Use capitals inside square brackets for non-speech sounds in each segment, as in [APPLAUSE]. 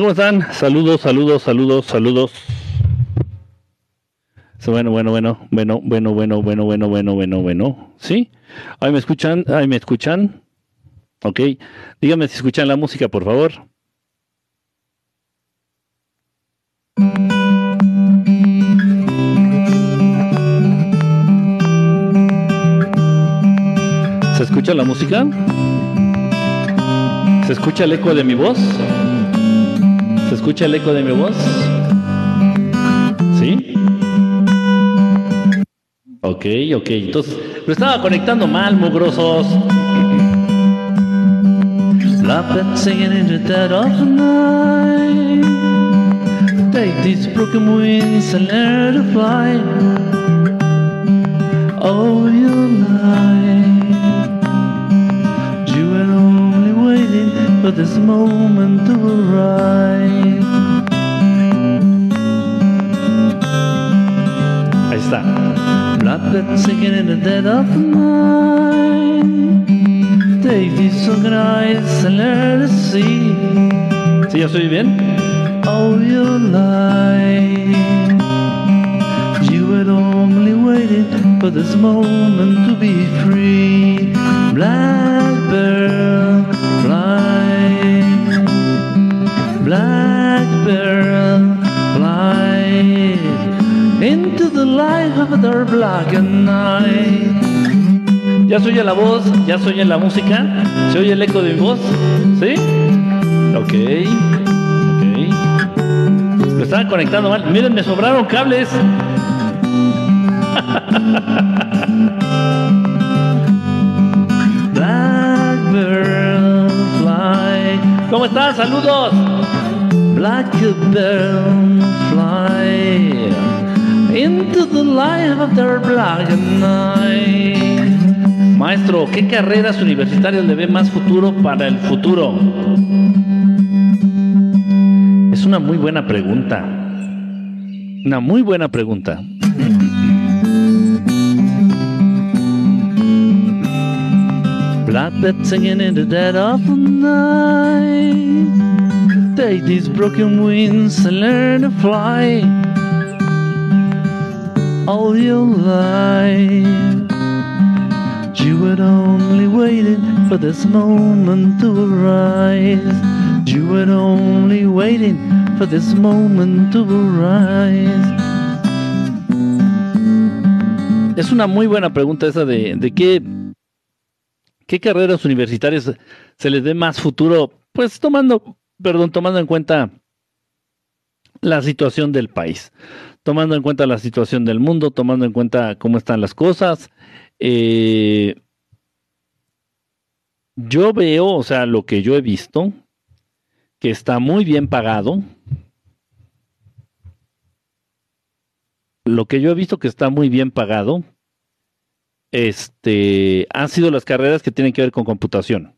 ¿Cómo están? Saludos, saludos, saludos, saludos. Bueno, bueno, bueno, bueno, bueno, bueno, bueno, bueno, bueno, bueno, bueno. ¿Sí? Ahí me escuchan, ahí me escuchan. Ok. Díganme si escuchan la música, por favor. ¿Se escucha la música? ¿Se escucha el eco de mi voz? ¿Se escucha el eco de mi voz? ¿Sí? Ok, ok. Entonces, lo estaba conectando mal, mugrosos. Singing in the dead of the. Take these broken wings. Oh, you light. For this moment to arrive. Ahí está. Blackbird singing in the dead of night. Take these eyes and let it see. ¿Sí, ya estoy bien? Oh, you light. You were only waiting for this moment to be free. Blackbird, fly. Blackbird, fly. Into the light of the black night. ¿Ya se la voz? ¿Ya se oye la música? ¿Se oye el eco de mi voz? ¿Sí? Ok. Ok. Lo estaba conectando mal. Miren, me sobraron cables. [LAUGHS] ¿Cómo están? Saludos. Blackbird fly into the light of their black night. Maestro, ¿qué carreras universitarias le ve más futuro para el futuro? Es una muy buena pregunta. Una muy buena pregunta. Blackbird singing in the dead of the night. Take these broken wings and learn to fly. All your life, you were only waiting for this moment to arise. You were only waiting for this moment to arise. Es una muy buena pregunta esa de, de qué, qué carreras universitarias se les dé más futuro, pues tomando, perdón, tomando en cuenta la situación del país, tomando en cuenta la situación del mundo, tomando en cuenta cómo están las cosas. Eh, yo veo, o sea, lo que yo he visto, que está muy bien pagado. Lo que yo he visto que está muy bien pagado, este, han sido las carreras que tienen que ver con computación.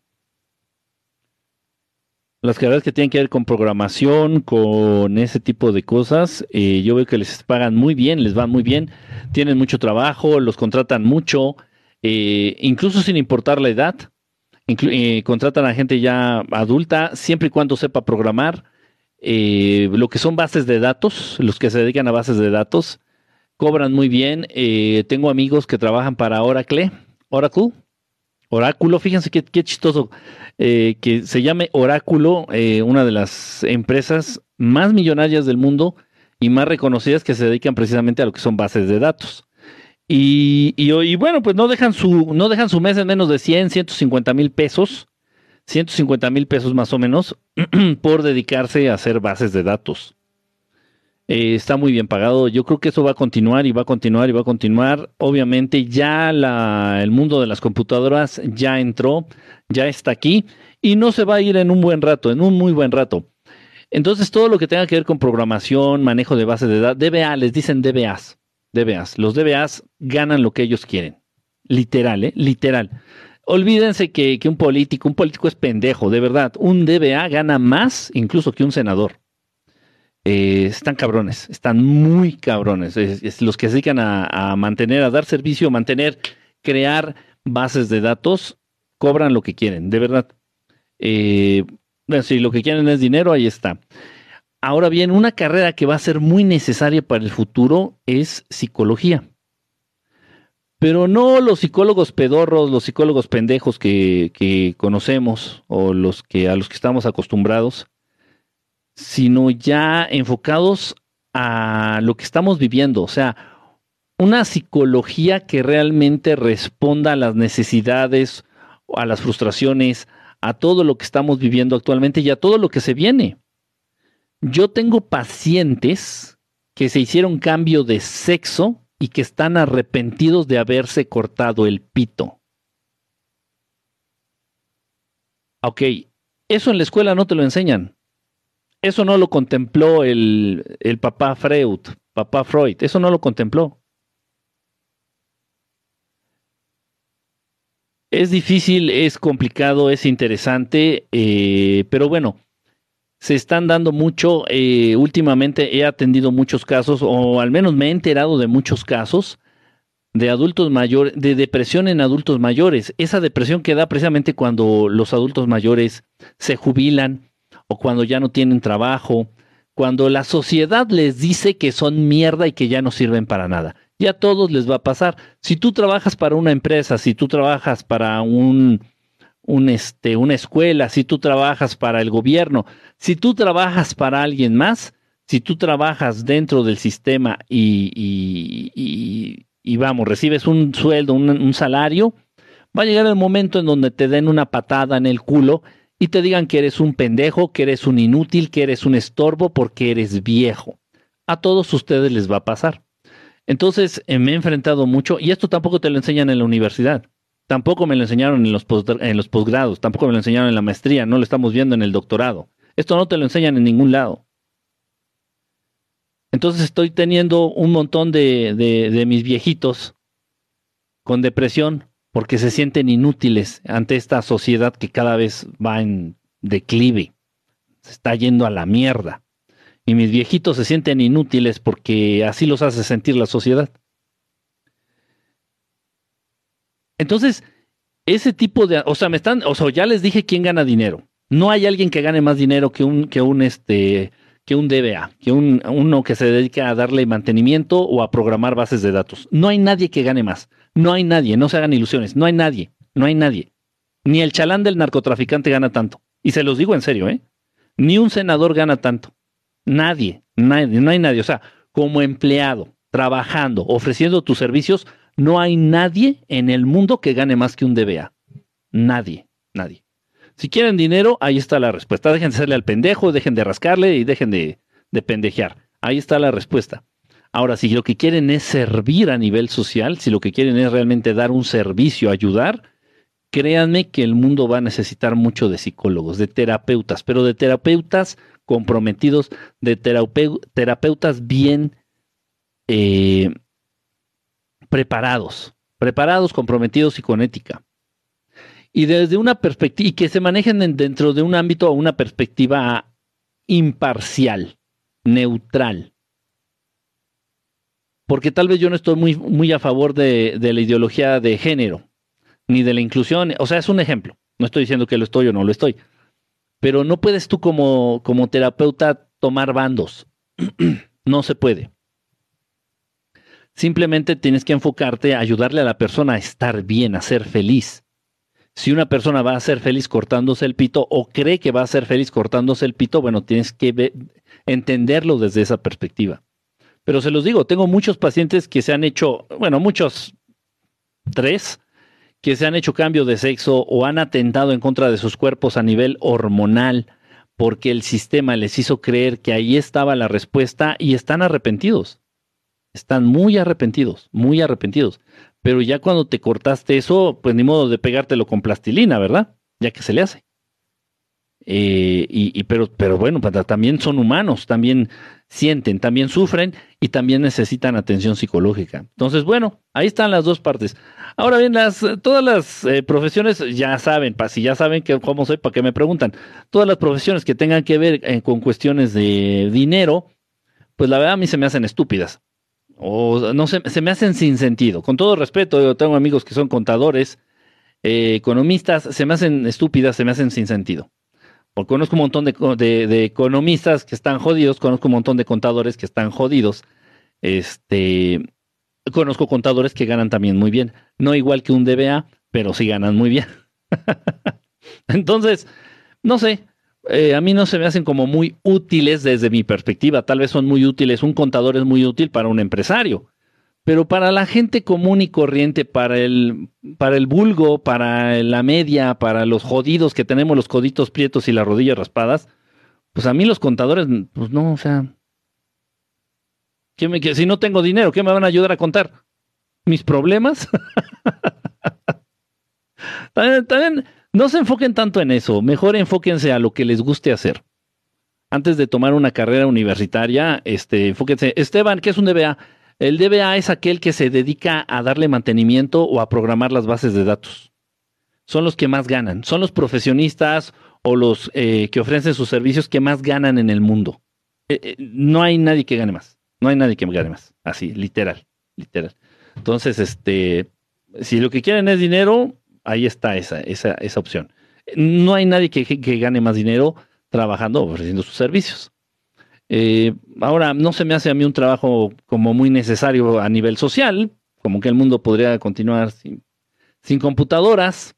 Las carreras que tienen que ver con programación, con ese tipo de cosas, eh, yo veo que les pagan muy bien, les va muy bien, tienen mucho trabajo, los contratan mucho, eh, incluso sin importar la edad. Eh, contratan a gente ya adulta, siempre y cuando sepa programar. Lo que son bases de datos, los que se dedican a bases de datos, cobran muy bien. Eh, tengo amigos que trabajan para Oracle, Oracle, Oráculo, fíjense qué, qué chistoso, que se llame Oráculo, una de las empresas más millonarias del mundo y más reconocidas que se dedican precisamente a lo que son bases de datos. Y, y, bueno, pues no dejan su, no dejan su mes en menos de 100, 150 mil pesos, 150 mil pesos más o menos, [CLEARS THROAT] por dedicarse a hacer bases de datos. Eh, está muy bien pagado. Yo creo que eso va a continuar y va a continuar y va a continuar. Obviamente ya la, el mundo de las computadoras ya entró, ya está aquí y no se va a ir en un buen rato, en un muy buen rato. Entonces todo lo que tenga que ver con programación, manejo de bases de datos, DBA, les dicen DBAs. DBAs. Los DBAs ganan lo que ellos quieren. Literal, ¿eh? Literal. Olvídense que, un político, un político es pendejo, de verdad. Un DBA gana más incluso que un senador. Eh, están cabrones, están muy cabrones. Es, los que se dedican a, mantener, a dar servicio, mantener, crear bases de datos, cobran lo que quieren, de verdad. Eh, si lo que quieren es dinero, ahí está. Ahora bien, una carrera que va a ser muy necesaria para el futuro es psicología. Pero no los psicólogos pedorros, los psicólogos pendejos que, conocemos o los que a los que estamos acostumbrados, sino ya enfocados a lo que estamos viviendo, o sea, una psicología que realmente responda a las necesidades, a las frustraciones, a todo lo que estamos viviendo actualmente y a todo lo que se viene. Yo tengo pacientes que se hicieron cambio de sexo y que están arrepentidos de haberse cortado el pito. Ok, eso en la escuela no te lo enseñan. Eso no lo contempló el, el papá Freud, papá Freud, eso no lo contempló. Es difícil, es complicado, es interesante, eh, pero bueno, se están dando mucho. Eh, últimamente he atendido muchos casos, o al menos me he enterado de muchos casos de adultos mayores, de depresión en adultos mayores. Esa depresión que da precisamente cuando los adultos mayores se jubilan cuando ya no tienen trabajo, cuando la sociedad les dice que son mierda y que ya no sirven para nada y a todos les va a pasar. Si tú trabajas para una empresa, si tú trabajas para un, un este, una escuela, si tú trabajas para el gobierno, si tú trabajas para alguien más, si tú trabajas dentro del sistema y, y, vamos, recibes un sueldo, un, un salario, va a llegar el momento en donde te den una patada en el culo y te digan que eres un pendejo, que eres un inútil, que eres un estorbo porque eres viejo. A todos ustedes les va a pasar. Entonces eh, me he enfrentado mucho, y esto tampoco te lo enseñan en la universidad, tampoco me lo enseñaron en los, posgrados, tampoco me lo enseñaron en la maestría, no lo estamos viendo en el doctorado. Esto no te lo enseñan en ningún lado. Entonces estoy teniendo un montón de mis viejitos con depresión porque se sienten inútiles ante esta sociedad que cada vez va en declive, se está yendo a la mierda y mis viejitos se sienten inútiles porque así los hace sentir la sociedad. Entonces, ese tipo de, o sea, me están, o sea, ya les dije quién gana dinero. No hay alguien que gane más dinero que un, que un, este, que un DBA, que un, uno que se dedica a darle mantenimiento o a programar bases de datos. No hay nadie que gane más. No hay nadie, no se hagan ilusiones. No hay nadie, no hay nadie. Ni el chalán del narcotraficante gana tanto. Y se los digo en serio, ¿eh? Ni un senador gana tanto. Nadie, nadie, no hay nadie. O sea, como empleado, trabajando, ofreciendo tus servicios, no hay nadie en el mundo que gane más que un DBA. Nadie, nadie. Si quieren dinero, ahí está la respuesta. Dejen de hacerle al pendejo, dejen de rascarle y dejen de, de pendejear. Ahí está la respuesta. Ahora, si lo que quieren es servir a nivel social, si lo que quieren es realmente dar un servicio, ayudar, créanme que el mundo va a necesitar mucho de psicólogos, de terapeutas, pero de terapeutas comprometidos, de terapeutas bien eh, preparados, preparados, comprometidos y con ética. Y desde una perspectiva, y que se manejen dentro de un ámbito o una perspectiva imparcial, neutral. Porque tal vez yo no estoy muy, muy a favor de, la ideología de género, ni de la inclusión. O sea, es un ejemplo. No estoy diciendo que lo estoy o no lo estoy pero no puedes tú como, como terapeuta tomar bandos. [CLEARS THROAT] no se puede. Simplemente tienes que enfocarte a ayudarle a la persona a estar bien, a ser feliz. Si una persona va a ser feliz cortándose el pito o cree que va a ser feliz cortándose el pito, bueno, tienes que entenderlo desde esa perspectiva. Pero se los digo, tengo muchos pacientes que se han hecho, bueno, muchos, tres, que se han hecho cambio de sexo o han atentado en contra de sus cuerpos a nivel hormonal porque el sistema les hizo creer que ahí estaba la respuesta y están arrepentidos. Están muy arrepentidos, muy arrepentidos. Pero ya cuando te cortaste eso, pues ni modo de pegártelo con plastilina, ¿verdad? Ya que se le hace. Eh, y, pero, pero bueno, también son humanos, también sienten, también sufren y también necesitan atención psicológica. Entonces, bueno, ahí están las dos partes. Ahora bien, las, todas las eh, profesiones ya saben, si ya saben que, cómo soy, para qué me preguntan, todas las profesiones que tengan que ver eh, con cuestiones de dinero, pues la verdad a mí se me hacen estúpidas. O no se, se me hacen sin sentido. Con todo respeto, tengo amigos que son contadores, economistas, se me hacen estúpidas, se me hacen sin sentido. Porque conozco un montón de, economistas que están jodidos, conozco un montón de contadores que están jodidos. Este, conozco contadores que ganan también muy bien. No igual que un DBA, pero sí ganan muy bien. [LAUGHS] Entonces, no sé, eh, a mí no se me hacen como muy útiles desde mi perspectiva. Tal vez son muy útiles. Un contador es muy útil para un empresario. Pero para la gente común y corriente, para el, para el vulgo, para la media, para los jodidos que tenemos los coditos prietos y las rodillas raspadas, pues a mí los contadores, pues no, o sea, ¿qué me, si no tengo dinero, ¿qué me van a ayudar a contar? ¿Mis problemas? [LAUGHS] también, también no se enfoquen tanto en eso, mejor enfóquense a lo que les guste hacer. Antes de tomar una carrera universitaria, este, enfóquense. Esteban, ¿qué es un DBA? El DBA es aquel que se dedica a darle mantenimiento o a programar las bases de datos. Son los que más ganan, son los profesionistas o los eh, que ofrecen sus servicios que más ganan en el mundo. Eh, eh, no hay nadie que gane más, no hay nadie que gane más, así, literal, literal. Entonces, este, si lo que quieren es dinero, ahí está esa, esa, esa opción. No hay nadie que, que gane más dinero trabajando ofreciendo sus servicios. Eh, ahora, no se me hace a mí un trabajo como muy necesario a nivel social, como que el mundo podría continuar sin, computadoras,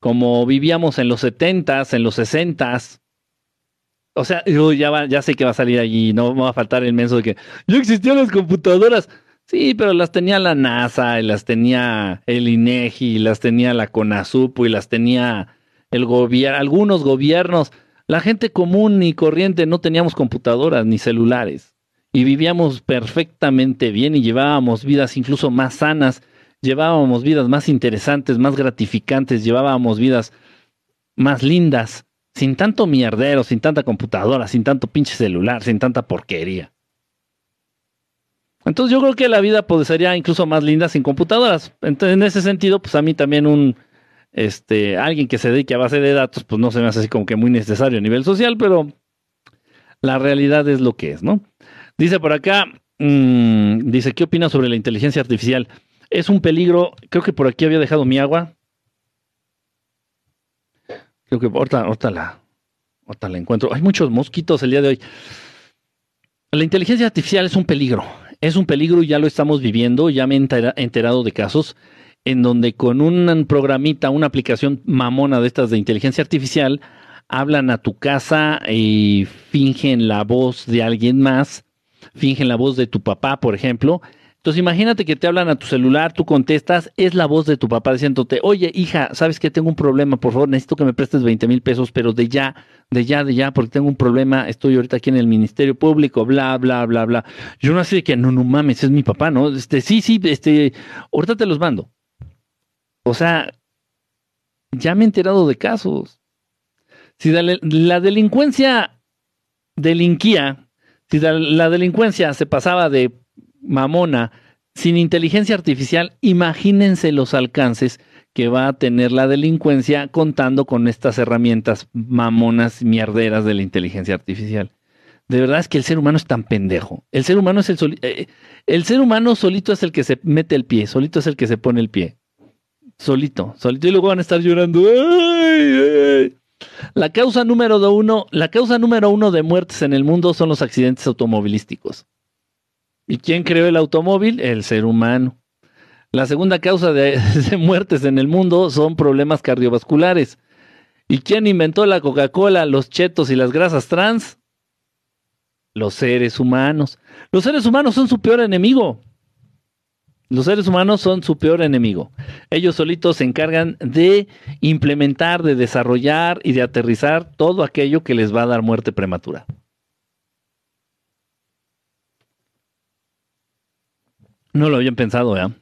como vivíamos en los 70s, en los 60s. O sea, yo ya, sé que va a salir allí, no va a faltar el menso de que ya existían las computadoras. Sí, pero las tenía la NASA, y las tenía el INEGI, y las tenía la CONASUPO, y las tenía el gobierno, algunos gobiernos. La gente común y corriente no teníamos computadoras ni celulares y vivíamos perfectamente bien y llevábamos vidas incluso más sanas, llevábamos vidas más interesantes, más gratificantes, llevábamos vidas más lindas, sin tanto mierdero, sin tanta computadora, sin tanto pinche celular, sin tanta porquería. Entonces yo creo que la vida pues, sería incluso más linda sin computadoras. Entonces, en ese sentido, pues a mí también un, este, alguien que se dedique a base de datos, pues no se me hace así como que muy necesario a nivel social, pero la realidad es lo que es, ¿no? Dice por acá, mmm, dice, ¿qué opinas sobre la inteligencia artificial? Es un peligro, creo que por aquí había dejado mi agua. Creo que ahorita, ahorita, la, ahorita la encuentro. Hay muchos mosquitos el día de hoy. La inteligencia artificial es un peligro. Es un peligro y ya lo estamos viviendo. Ya me he enterado de casos en donde con un programita, una aplicación mamona de estas de inteligencia artificial, hablan a tu casa y fingen la voz de alguien más, fingen la voz de tu papá, por ejemplo. Entonces imagínate que te hablan a tu celular, tú contestas, es la voz de tu papá diciéndote, oye hija, sabes que tengo un problema, por favor, necesito que me prestes 20 mil pesos, pero de ya, de ya, de ya, porque tengo un problema, estoy ahorita aquí en el Ministerio Público, bla, bla, bla, bla. Yo no sé de que, no, no mames, es mi papá, ¿no? Este, sí, sí, este, ahorita te los mando. O sea, ya me he enterado de casos. Si la, delincuencia delinquía, si la, delincuencia se pasaba de mamona sin inteligencia artificial, imagínense los alcances que va a tener la delincuencia contando con estas herramientas mamonas mierderas de la inteligencia artificial. De verdad es que el ser humano es tan pendejo. El ser humano es el, eh, el ser humano solito es el que se mete el pie, solito es el que se pone el pie solito, solito y luego van a estar llorando. La causa número uno, la causa número uno de muertes en el mundo son los accidentes automovilísticos. ¿Y quién creó el automóvil? El ser humano. La segunda causa de, [LAUGHS] de muertes en el mundo son problemas cardiovasculares. ¿Y quién inventó la Coca-Cola, los chetos y las grasas trans? Los seres humanos. Los seres humanos son su peor enemigo. Los seres humanos son su peor enemigo. Ellos solitos se encargan de implementar, de desarrollar y de aterrizar todo aquello que les va a dar muerte prematura. No lo habían pensado, ¿ya?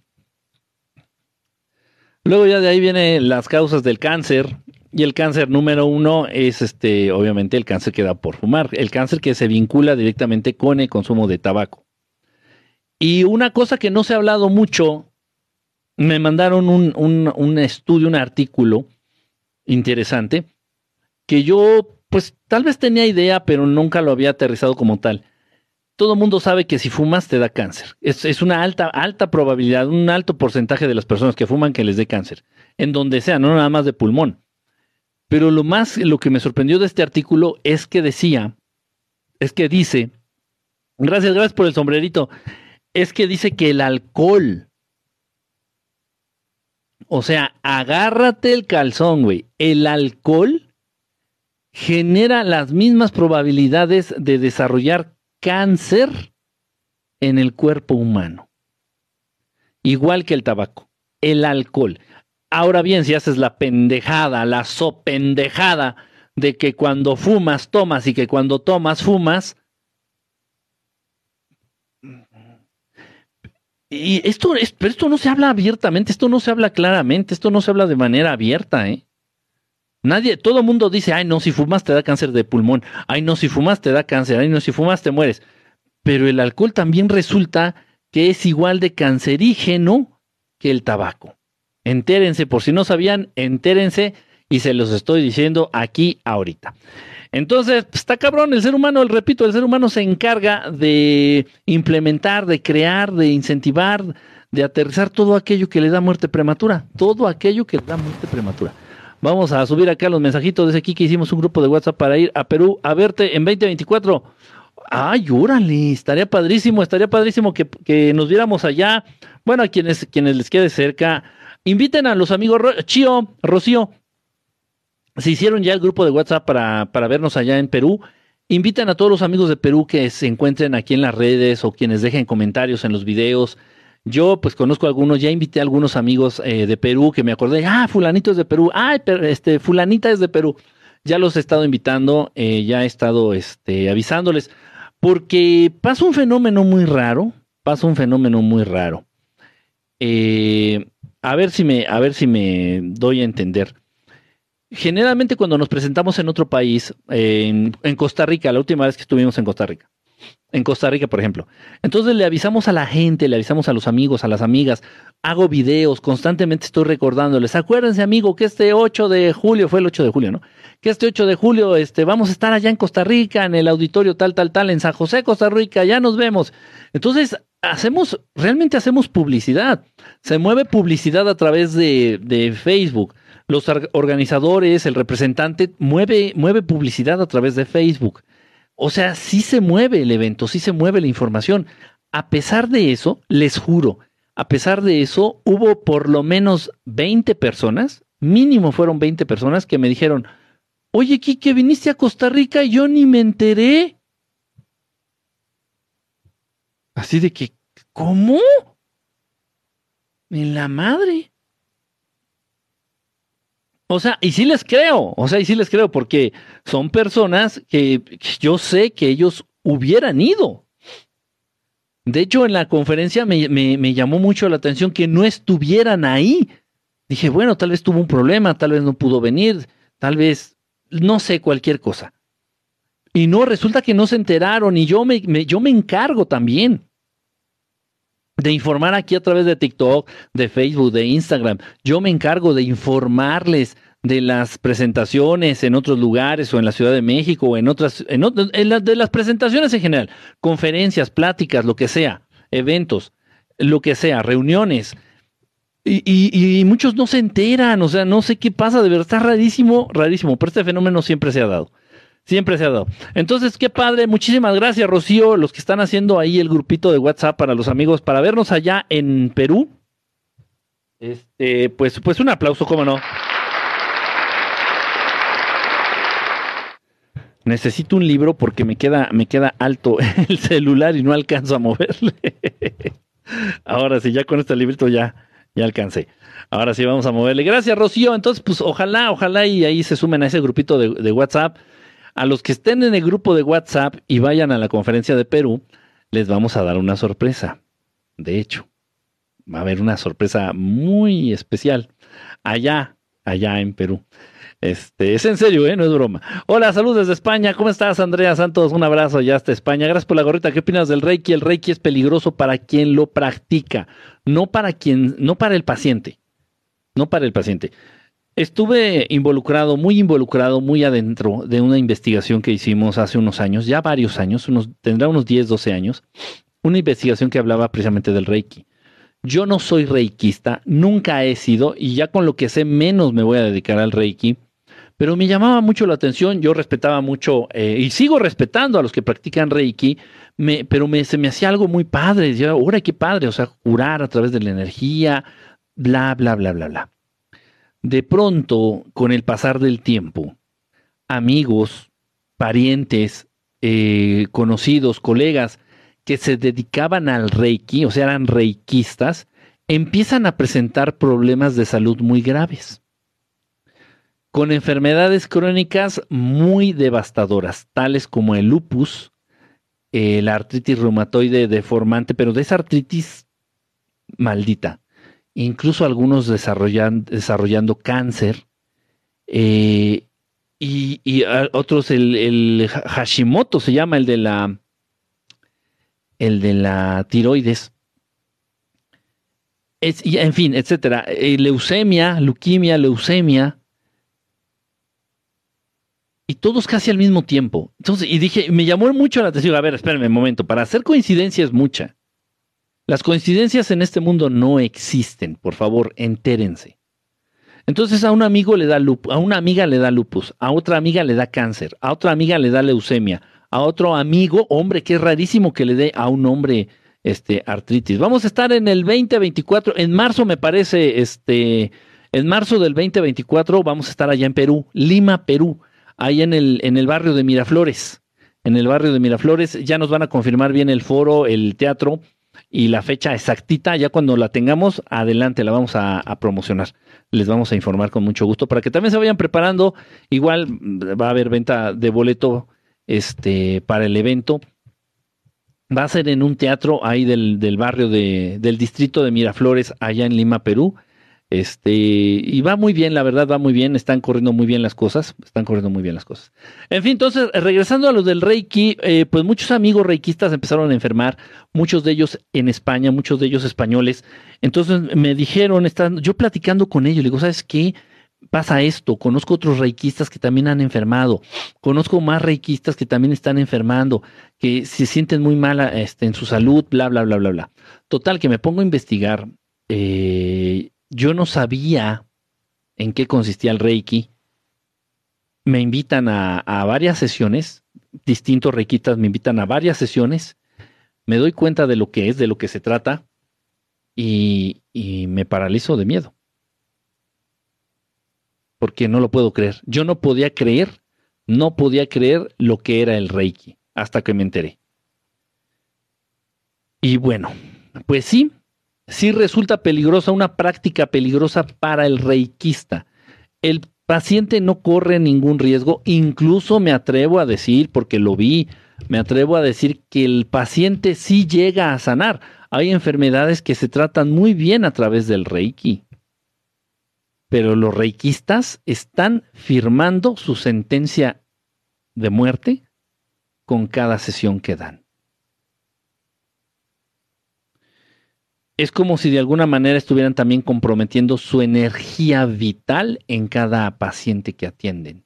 Luego ya de ahí vienen las causas del cáncer. Y el cáncer número uno es este, obviamente, el cáncer que da por fumar. El cáncer que se vincula directamente con el consumo de tabaco. Y una cosa que no se ha hablado mucho, me mandaron un, estudio, un artículo interesante, que yo pues tal vez tenía idea, pero nunca lo había aterrizado como tal. Todo mundo sabe que si fumas te da cáncer. Es, es, una alta, alta probabilidad, un alto porcentaje de las personas que fuman que les dé cáncer, en donde sea, no nada más de pulmón. Pero lo más, lo que me sorprendió de este artículo es que decía, es que dice, gracias, gracias por el sombrerito, es que dice que el alcohol, o sea, agárrate el calzón, güey, el alcohol genera las mismas probabilidades de desarrollar cáncer en el cuerpo humano. Igual que el tabaco, el alcohol. Ahora bien, si haces la pendejada, la sopendejada de que cuando fumas, tomas y que cuando tomas, fumas. Y esto, pero esto no se habla abiertamente, esto no se habla claramente, esto no se habla de manera abierta, ¿eh? Nadie, todo el mundo dice, ay no, si fumas te da cáncer de pulmón, ay no, si fumas te da cáncer, ay no, si fumas te mueres. Pero el alcohol también resulta que es igual de cancerígeno que el tabaco. Entérense, por si no sabían, entérense y se los estoy diciendo aquí ahorita. Entonces, pues, está cabrón, el ser humano, repito, el ser humano se encarga de implementar, de crear, de incentivar, de aterrizar todo aquello que le da muerte prematura, todo aquello que le da muerte prematura. Vamos a subir acá los mensajitos desde aquí que hicimos un grupo de WhatsApp para ir a Perú a verte en 2024. Ay, órale, estaría padrísimo, estaría padrísimo que, que nos viéramos allá. Bueno, a quienes, quienes les quede cerca, Inviten a los amigos Chío, Rocío. Se hicieron ya el grupo de WhatsApp para, para vernos allá en Perú. Inviten a todos los amigos de Perú que se encuentren aquí en las redes o quienes dejen comentarios en los videos. Yo pues conozco algunos, ya invité a algunos amigos eh, de Perú que me acordé, ah, fulanito es de Perú, ah, este, fulanita es de Perú. Ya los he estado invitando, eh, ya he estado este, avisándoles, porque pasa un fenómeno muy raro, pasa un fenómeno muy raro. Eh, a ver si me, a ver si me doy a entender. Generalmente cuando nos presentamos en otro país, en, Costa Rica, la última vez que estuvimos en Costa Rica, en Costa Rica, por ejemplo. Entonces le avisamos a la gente, le avisamos a los amigos, a las amigas, hago videos, constantemente estoy recordándoles, acuérdense amigo que este 8 de julio, fue el 8 de julio, ¿no? Que este 8 de julio este, vamos a estar allá en Costa Rica, en el auditorio tal, tal, tal, en San José, Costa Rica, ya nos vemos. Entonces hacemos, realmente hacemos publicidad. Se mueve publicidad a través de, Facebook. Los organizadores, el representante, mueve, mueve publicidad a través de Facebook. O sea, sí se mueve el evento, sí se mueve la información. A pesar de eso, les juro, a pesar de eso, hubo por lo menos 20 personas, mínimo fueron 20 personas que me dijeron, oye, Kike, viniste a Costa Rica y yo ni me enteré. Así de que, ¿cómo? En la madre. O sea, y sí les creo, o sea, y sí les creo, porque son personas que yo sé que ellos hubieran ido. De hecho, en la conferencia me, llamó mucho la atención que no estuvieran ahí. Dije, bueno, tal vez tuvo un problema, tal vez no pudo venir, tal vez, no sé, cualquier cosa. Y no, resulta que no se enteraron y yo me, yo me encargo también de informar aquí a través de TikTok, de Facebook, de Instagram. Yo me encargo de informarles de las presentaciones en otros lugares o en la Ciudad de México o en otras, en, de las presentaciones en general, conferencias, pláticas, lo que sea, eventos, lo que sea, reuniones. Y, y, muchos no se enteran, o sea, no sé qué pasa, de verdad, está rarísimo, rarísimo, pero este fenómeno siempre se ha dado. Siempre se ha dado. Entonces, qué padre. Muchísimas gracias, Rocío, los que están haciendo ahí el grupito de WhatsApp para los amigos, para vernos allá en Perú. Este, pues, pues un aplauso, cómo no. Necesito un libro porque me queda, me queda alto [LAUGHS] el celular y no alcanzo a moverle. Ahora sí, ya con este librito ya, ya alcancé. Ahora sí vamos a moverle. Gracias, Rocío. Entonces, pues ojalá, ojalá y ahí se sumen a ese grupito de, de WhatsApp. A los que estén en el grupo de WhatsApp y vayan a la conferencia de Perú, les vamos a dar una sorpresa. De hecho, va a haber una sorpresa muy especial allá, allá en Perú. Este, es en serio, ¿eh? no es broma. Hola, saludos desde España. ¿Cómo estás, Andrea Santos? Un abrazo ya hasta España. Gracias por la gorrita. ¿Qué opinas del Reiki? El Reiki es peligroso para quien lo practica, no para quien, no para el paciente. No para el paciente. Estuve involucrado, muy involucrado, muy adentro de una investigación que hicimos hace unos años, ya varios años, unos, tendrá unos 10, 12 años, una investigación que hablaba precisamente del Reiki. Yo no soy reikista, nunca he sido, y ya con lo que sé menos me voy a dedicar al Reiki, pero me llamaba mucho la atención, yo respetaba mucho eh, y sigo respetando a los que practican Reiki, me, pero me, se me hacía algo muy padre, decía, ahora qué padre, o sea, curar a través de la energía, bla, bla, bla, bla, bla. De pronto, con el pasar del tiempo, amigos, parientes, eh, conocidos, colegas que se dedicaban al Reiki, o sea, eran reikistas, empiezan a presentar problemas de salud muy graves, con enfermedades crónicas muy devastadoras, tales como el lupus, la artritis reumatoide deformante, pero de esa artritis maldita, incluso algunos desarrollando cáncer, eh, y, otros el, Hashimoto se llama el de la el de la tiroides. Es, en fin, etcétera. Eh, leucemia, leuquimia, leucemia. Y todos casi al mismo tiempo. Entonces, y dije, me llamó mucho la atención. A ver, espérenme un momento. Para hacer coincidencias mucha. Las coincidencias en este mundo no existen. Por favor, entérense. Entonces a un amigo le da a una amiga le da lupus, a otra amiga le da cáncer, a otra amiga le da leucemia, a otro amigo, hombre, que es rarísimo que le dé a un hombre este artritis. Vamos a estar en el 2024, en marzo me parece, este, en marzo del 2024 vamos a estar allá en Perú, Lima, Perú, ahí en el, en el barrio de Miraflores. En el barrio de Miraflores ya nos van a confirmar bien el foro, el teatro y la fecha exactita. Ya cuando la tengamos, adelante la vamos a promocionar les vamos a informar con mucho gusto para que también se vayan preparando. Igual mm, va a haber venta de boleto este, para el evento. Va a ser en un teatro ahí del, del barrio de, del distrito de Miraflores, allá en Lima, Perú. Este, y va muy bien, la verdad, va muy bien, están corriendo muy bien las cosas, están corriendo muy bien las cosas. En fin, entonces, regresando a lo del Reiki, eh, pues muchos amigos reikistas empezaron a enfermar, muchos de ellos en España, muchos de ellos españoles. Entonces me dijeron, están, yo platicando con ellos, le digo, ¿sabes qué? Pasa esto, conozco otros reikistas que también han enfermado, conozco más reikistas que también están enfermando, que se sienten muy mal este, en su salud, bla, bla, bla, bla, bla. Total, que me pongo a investigar. Eh, yo no sabía en qué consistía el Reiki. Me invitan a, varias sesiones, distintos reikitas me invitan a varias sesiones, me doy cuenta de lo que es, de lo que se trata, y, y me paralizo de miedo. Porque no lo puedo creer. Yo no podía creer, no podía creer lo que era el Reiki, hasta que me enteré. Y bueno, pues sí, sí resulta peligrosa, una práctica peligrosa para el reikista. El paciente no corre ningún riesgo, incluso me atrevo a decir, porque lo vi, me atrevo a decir que el paciente sí llega a sanar. Hay enfermedades que se tratan muy bien a través del reiki. Pero los reikistas están firmando su sentencia de muerte con cada sesión que dan. Es como si de alguna manera estuvieran también comprometiendo su energía vital en cada paciente que atienden.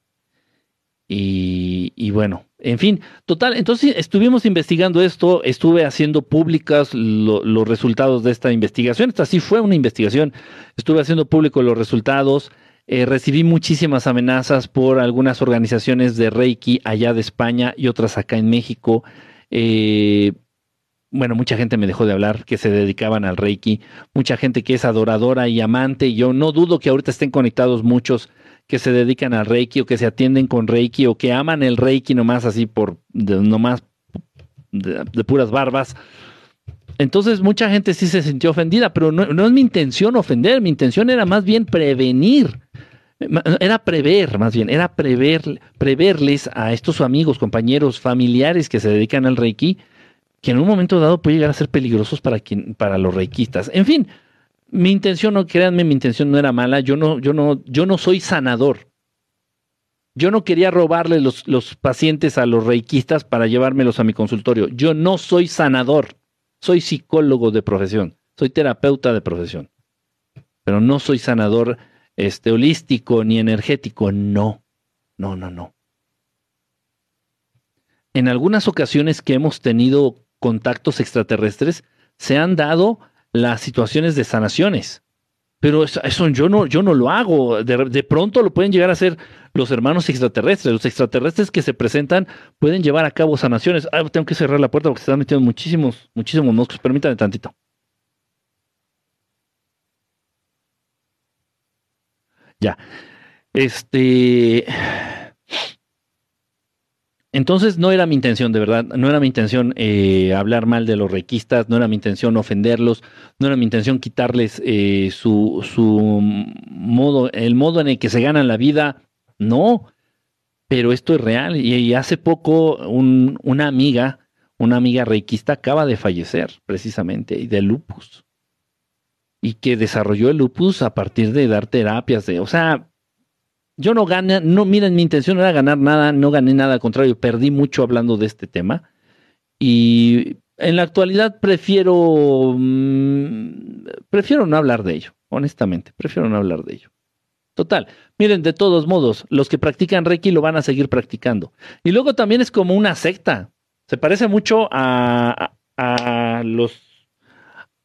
Y, bueno, en fin, total, entonces estuvimos investigando esto, estuve haciendo públicas los resultados de esta investigación, esta sí fue una investigación, estuve haciendo públicos los resultados, eh, recibí muchísimas amenazas por algunas organizaciones de Reiki allá de España y otras acá en México. Eh, bueno, mucha gente me dejó de hablar que se dedicaban al Reiki, mucha gente que es adoradora y amante, y yo no dudo que ahorita estén conectados muchos que se dedican al Reiki o que se atienden con Reiki o que aman el Reiki nomás así por, nomás de, puras barbas. Entonces mucha gente sí se sintió ofendida, pero no, no es mi intención ofender, mi intención era más bien prevenir. Era prever, más bien, era prever, preverles a estos amigos, compañeros, familiares que se dedican al Reiki, que en un momento dado puede llegar a ser peligrosos para, quien, para los reikistas. En fin, mi intención, no créanme, mi intención no era mala. Yo no, yo no, yo no soy sanador. Yo no quería robarle los, los pacientes a los reikistas para llevármelos a mi consultorio. Yo no soy sanador. Soy psicólogo de profesión. Soy terapeuta de profesión. Pero no soy sanador este, holístico ni energético. No. No, no, no. En algunas ocasiones que hemos tenido contactos extraterrestres, se han dado las situaciones de sanaciones. Pero eso, yo, no, yo no lo hago. De, pronto lo pueden llegar a hacer los hermanos extraterrestres. Los extraterrestres que se presentan pueden llevar a cabo sanaciones. Ah, tengo que cerrar la puerta porque se están metiendo muchísimos, muchísimos moscos. Permítame tantito. Ya. Este. Entonces no era mi intención, de verdad, no era mi intención eh, hablar mal de los requistas, no era mi intención ofenderlos, no era mi intención quitarles eh, su, su modo, el modo en el que se ganan la vida, no, pero esto es real. Y, hace poco una amiga, una amiga reikista acaba de fallecer precisamente de lupus. Y que desarrolló el lupus a partir de dar terapias de, o sea, yo no gané, no, miren, mi intención era ganar nada, no gané nada, al contrario, perdí mucho hablando de este tema. Y en la actualidad prefiero, mm, prefiero no hablar de ello, honestamente, prefiero no hablar de ello. Total, miren, de todos modos, los que practican Reiki lo van a seguir practicando. Y luego también es como una secta. Se parece mucho a, a, los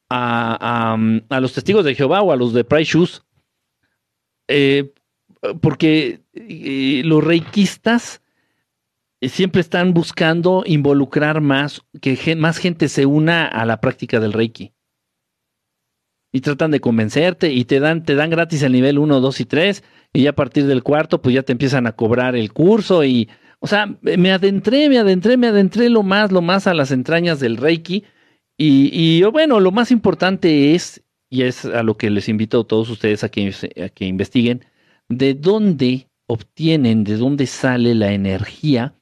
a, a, los testigos de Jehová o a los de Price Shoes. Eh, porque eh, los reikistas siempre están buscando involucrar más, que más gente se una a la práctica del reiki. Y tratan de convencerte y te dan, te dan gratis el nivel 1, 2 y 3 y ya a partir del cuarto pues ya te empiezan a cobrar el curso y, o sea, me adentré, me adentré, me adentré lo más, lo más a las entrañas del reiki y, y bueno, lo más importante es, y es a lo que les invito a todos ustedes a que, a que investiguen, de dónde obtienen, de dónde sale la energía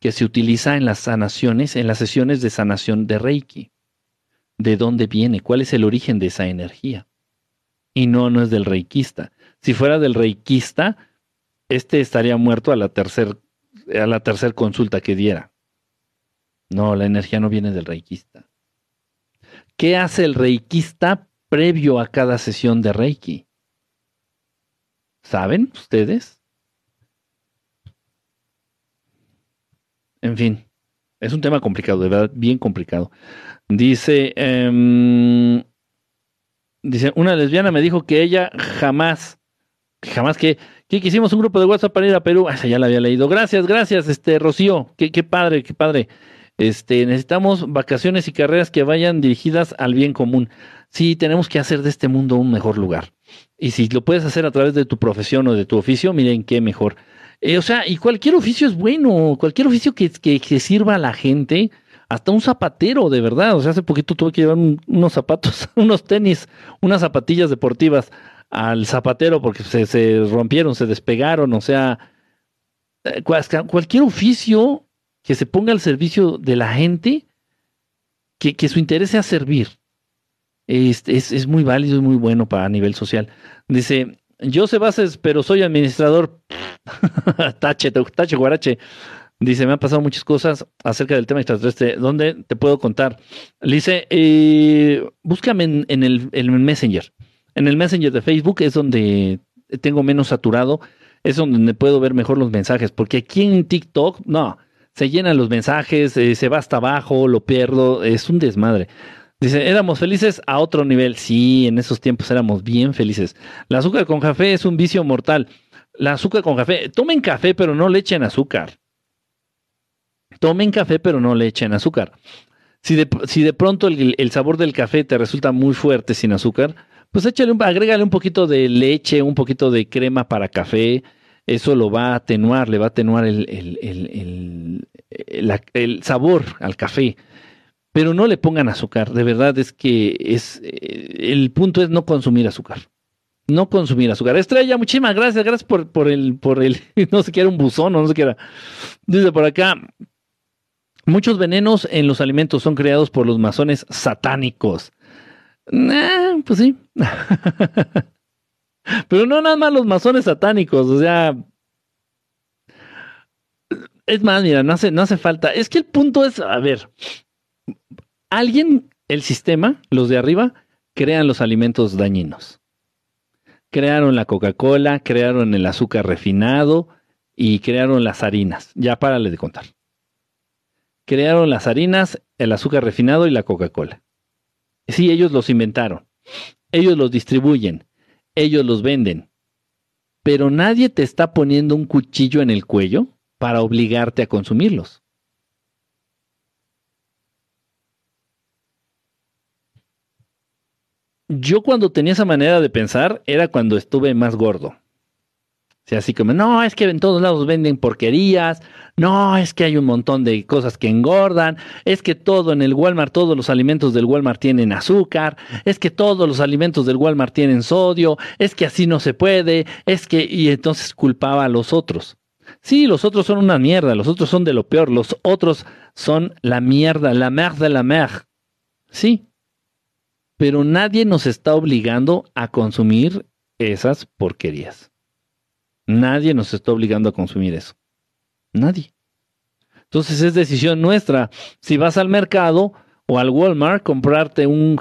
que se utiliza en las sanaciones, en las sesiones de sanación de Reiki. ¿De dónde viene? ¿Cuál es el origen de esa energía? Y no, no es del reikista. Si fuera del reikista, este estaría muerto a la tercera tercer consulta que diera. No, la energía no viene del reikista. ¿Qué hace el reikista previo a cada sesión de Reiki? ¿Saben ustedes? En fin, es un tema complicado, de verdad, bien complicado. Dice, em, dice, una lesbiana me dijo que ella jamás, jamás que, que hicimos un grupo de WhatsApp para ir a Perú. Ah, ya la había leído. Gracias, gracias, este Rocío. Qué, qué padre, qué padre. Este, necesitamos vacaciones y carreras que vayan dirigidas al bien común. Sí, tenemos que hacer de este mundo un mejor lugar. Y si lo puedes hacer a través de tu profesión o de tu oficio, miren qué mejor. Eh, o sea, y cualquier oficio es bueno, cualquier oficio que, que, sirva a la gente, hasta un zapatero, de verdad. O sea, hace poquito tuve que llevar unos zapatos, [LAUGHS] unos tenis, unas zapatillas deportivas al zapatero porque se, se rompieron, se despegaron. O sea, eh, cualquier oficio que se ponga al servicio de la gente, que, que su interés sea servir es, es, muy válido y muy bueno para nivel social. Dice, yo sé bases, pero soy administrador. [LAUGHS] tache, tache, guarache. Dice, me han pasado muchas cosas acerca del tema extraterrestre. ¿Dónde te puedo contar? dice, eh, búscame en, el, el, Messenger. En el Messenger de Facebook es donde tengo menos saturado. Es donde puedo ver mejor los mensajes. Porque aquí en TikTok, no, se llenan los mensajes, eh, se va hasta abajo, lo pierdo. Es un desmadre. Dice, éramos felices a otro nivel. Sí, en esos tiempos éramos bien felices. La azúcar con café es un vicio mortal. La azúcar con café, tomen café pero no le echen azúcar. Tomen café pero no le echen azúcar. Si de, si de pronto el, sabor del café te resulta muy fuerte sin azúcar, pues échale un, agrégale un poquito de leche, un poquito de crema para café. Eso lo va a atenuar, le va a atenuar el, el, el sabor al café pero no le pongan azúcar. De verdad es que es eh, el punto es no consumir azúcar. No consumir azúcar. Estrella, muchísimas gracias. Gracias por, por el, por el, [LAUGHS] no sé qué era un buzón o no sé qué era. Dice por acá, muchos venenos en los alimentos son creados por los masones satánicos. pues sí. [LAUGHS] Pero no nada más los masones satánicos, o sea, es más, mira, no hace, no hace falta. Es que el punto es, a ver, alguien, el sistema, los de arriba, crean los alimentos dañinos. Crearon la Coca-Cola, crearon el azúcar refinado y crearon las harinas. Ya párale de contar. Crearon las harinas, el azúcar refinado y la Coca-Cola. Sí, ellos los inventaron. Ellos los distribuyen. Ellos los venden. pero nadie te está poniendo un cuchillo en el cuello para obligarte a consumirlos. Yo cuando tenía esa manera de pensar era cuando estuve más gordo. Sea, así como, no, es que en todos lados venden porquerías, no, es que hay un montón de cosas que engordan, es que todo en el Walmart, todos los alimentos del Walmart tienen azúcar, es que todos los alimentos del Walmart tienen sodio, es que así no se puede, es que, y entonces culpaba a los otros. Sí, los otros son una mierda, los otros son de lo peor, los otros son la mierda, la mer de la mer. Sí, pero nadie nos está obligando a consumir esas porquerías. Nadie nos está obligando a consumir eso. Nadie. Entonces es decisión nuestra. Si vas al mercado o al Walmart, comprarte un,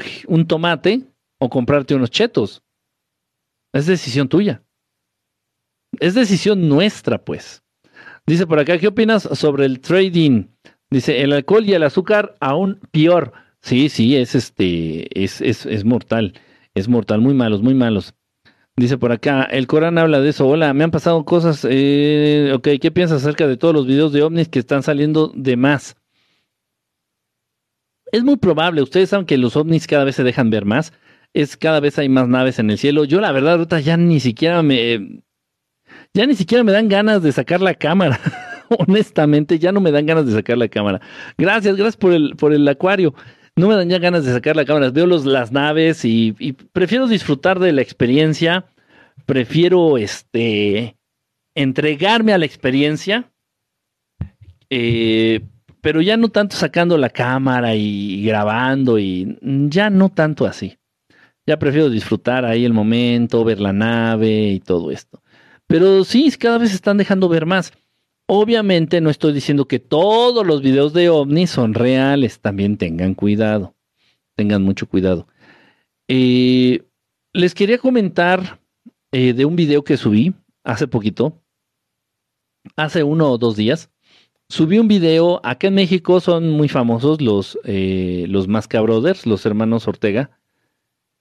tomate o comprarte unos chetos. Es decisión tuya. Es decisión nuestra, pues. Dice por acá, ¿qué opinas sobre el trading? Dice, el alcohol y el azúcar aún peor. Sí, sí, es este, es, es, es mortal. Es mortal, muy malos, muy malos. Dice por acá, el Corán habla de eso. Hola, me han pasado cosas. Eh, ok, ¿qué piensas acerca de todos los videos de ovnis que están saliendo de más? Es muy probable, ustedes saben que los ovnis cada vez se dejan ver más. Es cada vez hay más naves en el cielo. Yo la verdad ahorita ya ni siquiera me ya ni siquiera me dan ganas de sacar la cámara. [LAUGHS] Honestamente, ya no me dan ganas de sacar la cámara. Gracias, gracias por el por el acuario no me dan ya ganas de sacar la cámara. Veo los, las naves y, prefiero disfrutar de la experiencia. Prefiero este entregarme a la experiencia. Eh, pero ya no tanto sacando la cámara y grabando y ya no tanto así. Ya prefiero disfrutar ahí el momento, ver la nave y todo esto. Pero sí, cada vez están dejando ver más. Obviamente no estoy diciendo que todos los videos de ovnis son reales, también tengan cuidado, tengan mucho cuidado. Eh, les quería comentar eh, de un video que subí hace poquito, hace uno o dos días. Subí un video, acá en México son muy famosos los, eh, los Masca Brothers, los hermanos Ortega.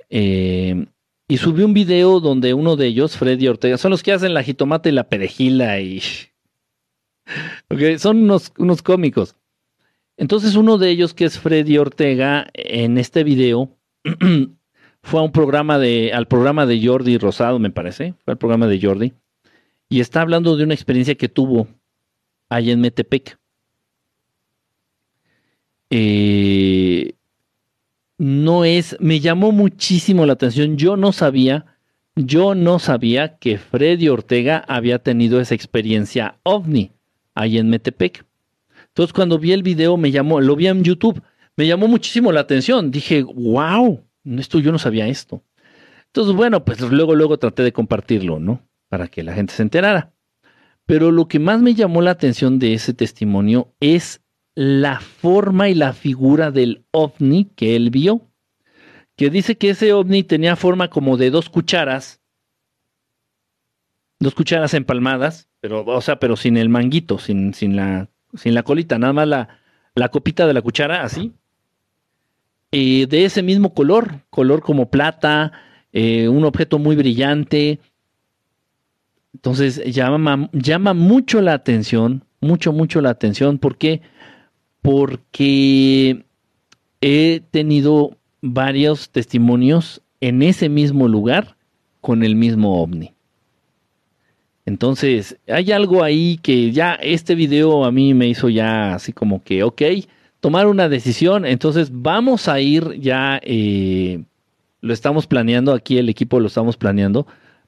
y subí un video donde uno de ellos, Freddy Ortega, son los que hacen la jitomate y la perejila y son unos, unos cómicos. Entonces uno de ellos, que es Freddy Ortega, en este video [CLEARS THROAT] fue a un programa de, al programa de Jordi Rosado, me parece, fue al programa de Jordi, y está hablando de una experiencia que tuvo allá en Metepec. Eh, no es, me llamó muchísimo la atención, yo no sabía, yo no sabía que Freddy Ortega había tenido esa experiencia ovni ahí en Metepec. Entonces cuando vi el video me llamó, lo vi en YouTube, me llamó muchísimo la atención. Dije, wow, esto yo no sabía esto. Entonces, bueno, pues luego, luego traté de compartirlo, ¿no? Para que la gente se enterara. Pero lo que más me llamó la atención de ese testimonio es la forma y la figura del ovni que él vio. Que dice que ese ovni tenía forma como de dos cucharas, dos cucharas empalmadas, pero, o sea, pero sin el manguito, sin, sin, la, sin la colita, nada más la, la copita de la cuchara, así. Eh, de ese mismo color, color como plata, eh, un objeto muy brillante. Entonces llama, llama mucho la atención, mucho, mucho la atención. ¿Por qué? Porque he tenido varios testimonios en ese mismo lugar con el mismo ovni. Entonces, hay algo ahí que ya este video a mí me hizo ya así como que, ok, tomar una decisión. Entonces, vamos a ir ya, eh, lo estamos planeando, aquí el equipo lo estamos planeando.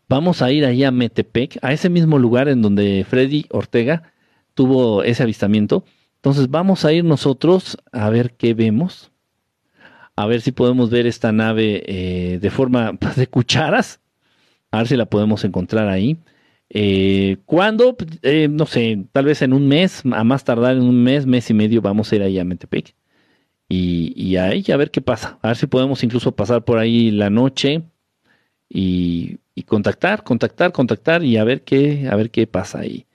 Vamos a ir ahí a Metepec, a ese mismo lugar en donde Freddy Ortega tuvo ese avistamiento. Entonces, vamos a ir nosotros a ver qué vemos. A ver si podemos ver esta nave eh, de forma [LAUGHS] de cucharas. A ver si la podemos encontrar ahí. Eh, ¿Cuándo? Eh, no sé, tal vez en un mes, a más tardar en un mes, mes y medio, vamos a ir ahí a Metepec. Y, y ahí a ver qué pasa. A ver si podemos incluso pasar por ahí la noche y, contactar, contactar, contactar y a ver qué, a ver qué pasa ahí.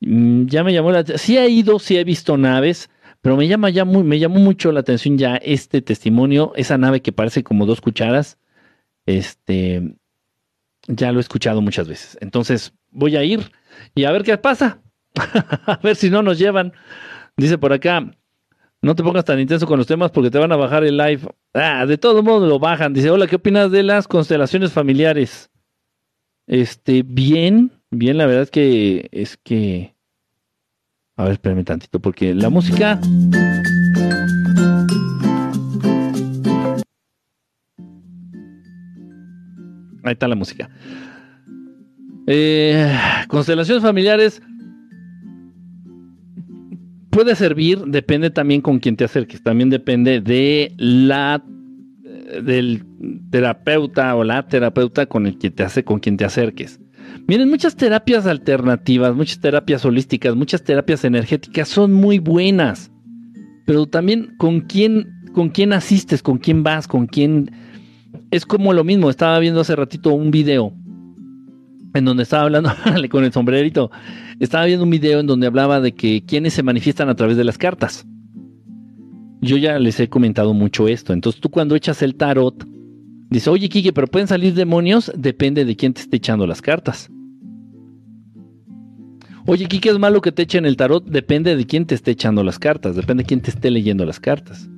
Mm, ya me llamó la sí he ido, sí he visto naves, pero me llama ya muy, me llamó mucho la atención ya este testimonio, esa nave que parece como dos cucharas. Este, ya lo he escuchado muchas veces. Entonces, voy a ir y a ver qué pasa. [LAUGHS] a ver si no nos llevan. Dice por acá, no te pongas tan intenso con los temas porque te van a bajar el live. Ah, de todo modo lo bajan. Dice, hola, ¿qué opinas de las constelaciones familiares? Este, bien, bien, la verdad es que es que... A ver, espérame tantito, porque la música... Ahí está la música. Eh, constelaciones familiares puede servir, depende también con quién te acerques, también depende de la del terapeuta o la terapeuta con el que te hace, con quien te acerques. Miren, muchas terapias alternativas, muchas terapias holísticas, muchas terapias energéticas son muy buenas. Pero también con quién, con quién asistes, con quién vas, con quién. Es como lo mismo. Estaba viendo hace ratito un video en donde estaba hablando [LAUGHS] con el sombrerito. Estaba viendo un video en donde hablaba de que quienes se manifiestan a través de las cartas. Yo ya les he comentado mucho esto. Entonces tú cuando echas el tarot, dices, oye Kike, pero pueden salir demonios, depende de quién te esté echando las cartas. Oye, Kike, es malo que te echen el tarot, depende de quién te esté echando las cartas, depende de quién te esté leyendo las cartas.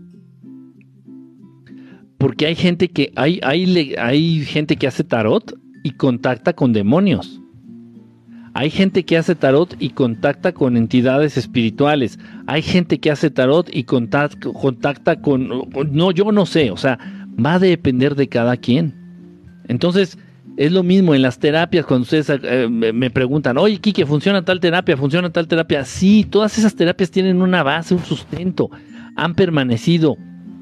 Porque hay gente que hay, hay, hay gente que hace tarot y contacta con demonios. Hay gente que hace tarot y contacta con entidades espirituales. Hay gente que hace tarot y contacta, con... No, yo no sé, o sea, va a depender de cada quien. Entonces, es lo mismo en las terapias, cuando ustedes eh, me preguntan, oye, Kike, ¿funciona tal terapia? ¿Funciona tal terapia? Sí, todas esas terapias tienen una base, un sustento. Han permanecido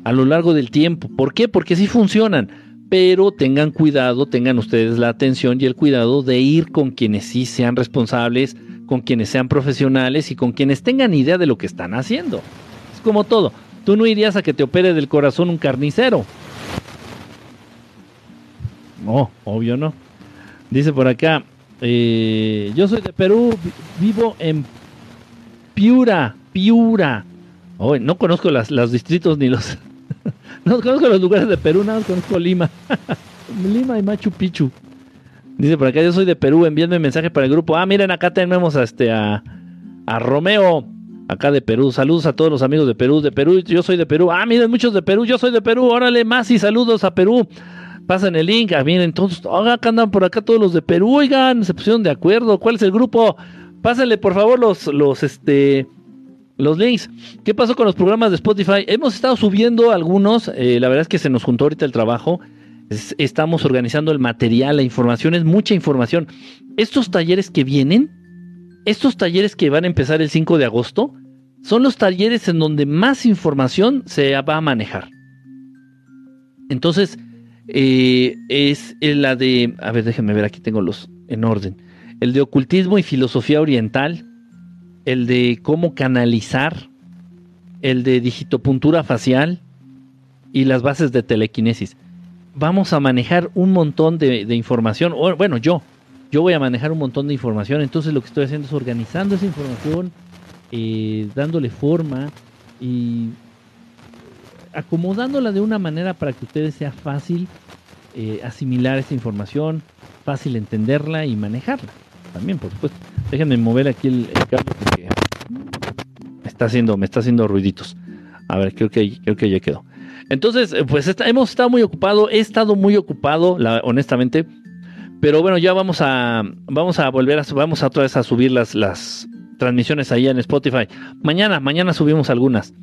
a lo largo del tiempo. ¿Por qué? Porque sí funcionan pero tengan cuidado, tengan ustedes la atención y el cuidado de ir con quienes sí sean responsables, con quienes sean profesionales y con quienes tengan idea de lo que están haciendo. Es como todo, tú no irías a que te opere del corazón un carnicero. No, obvio no. Dice por acá, eh, yo soy de Perú, vivo en Piura, Piura. no conozco las, los distritos ni los, [LAUGHS] no conozco los lugares de Perú, nada más conozco Lima. [LAUGHS] Lima y Machu Picchu. Dice por acá, yo soy de Perú, un mensaje para el grupo. Ah, miren, acá tenemos a este a, Romeo, acá de Perú. Saludos a todos los amigos de Perú, de Perú, yo soy de Perú. Ah, miren, muchos de Perú, yo soy de Perú. Órale, más y saludos a Perú. Pasen el link, ah, miren, entonces, acá andan por acá todos los de Perú, oigan, se pusieron de acuerdo. ¿Cuál es el grupo? Pásenle, por favor, los, los, este, los links. ¿Qué pasó con los programas de Spotify? Hemos estado subiendo algunos. Eh, la verdad es que se nos juntó ahorita el trabajo. estamos organizando el material, la información, es mucha información. Estos talleres que vienen, estos talleres que van a empezar el 5 de agosto, son los talleres en donde más información se va a manejar. Entonces, eh, es la de, a ver, déjenme ver, aquí tengo los en orden. El de ocultismo y filosofía oriental, el de cómo canalizar, el de digitopuntura facial y las bases de telequinesis. Vamos a manejar un montón de, información, bueno, yo, yo voy a manejar un montón de información, entonces lo que estoy haciendo es organizando esa información, eh, dándole forma y acomodándola de una manera para que ustedes sea fácil eh, asimilar esa información, fácil entenderla y manejarla. También, por supuesto. Déjenme mover aquí el, cable porque me está haciendo, me está haciendo ruiditos. A ver, creo que, creo que ya quedó. Entonces, eh, pues hemos estado muy ocupado, he estado muy ocupado, honestamente. Pero bueno, ya vamos a, vamos a volver a, vamos a otra vez a subir las, las transmisiones ahí en Spotify. Mañana, mañana subimos algunas.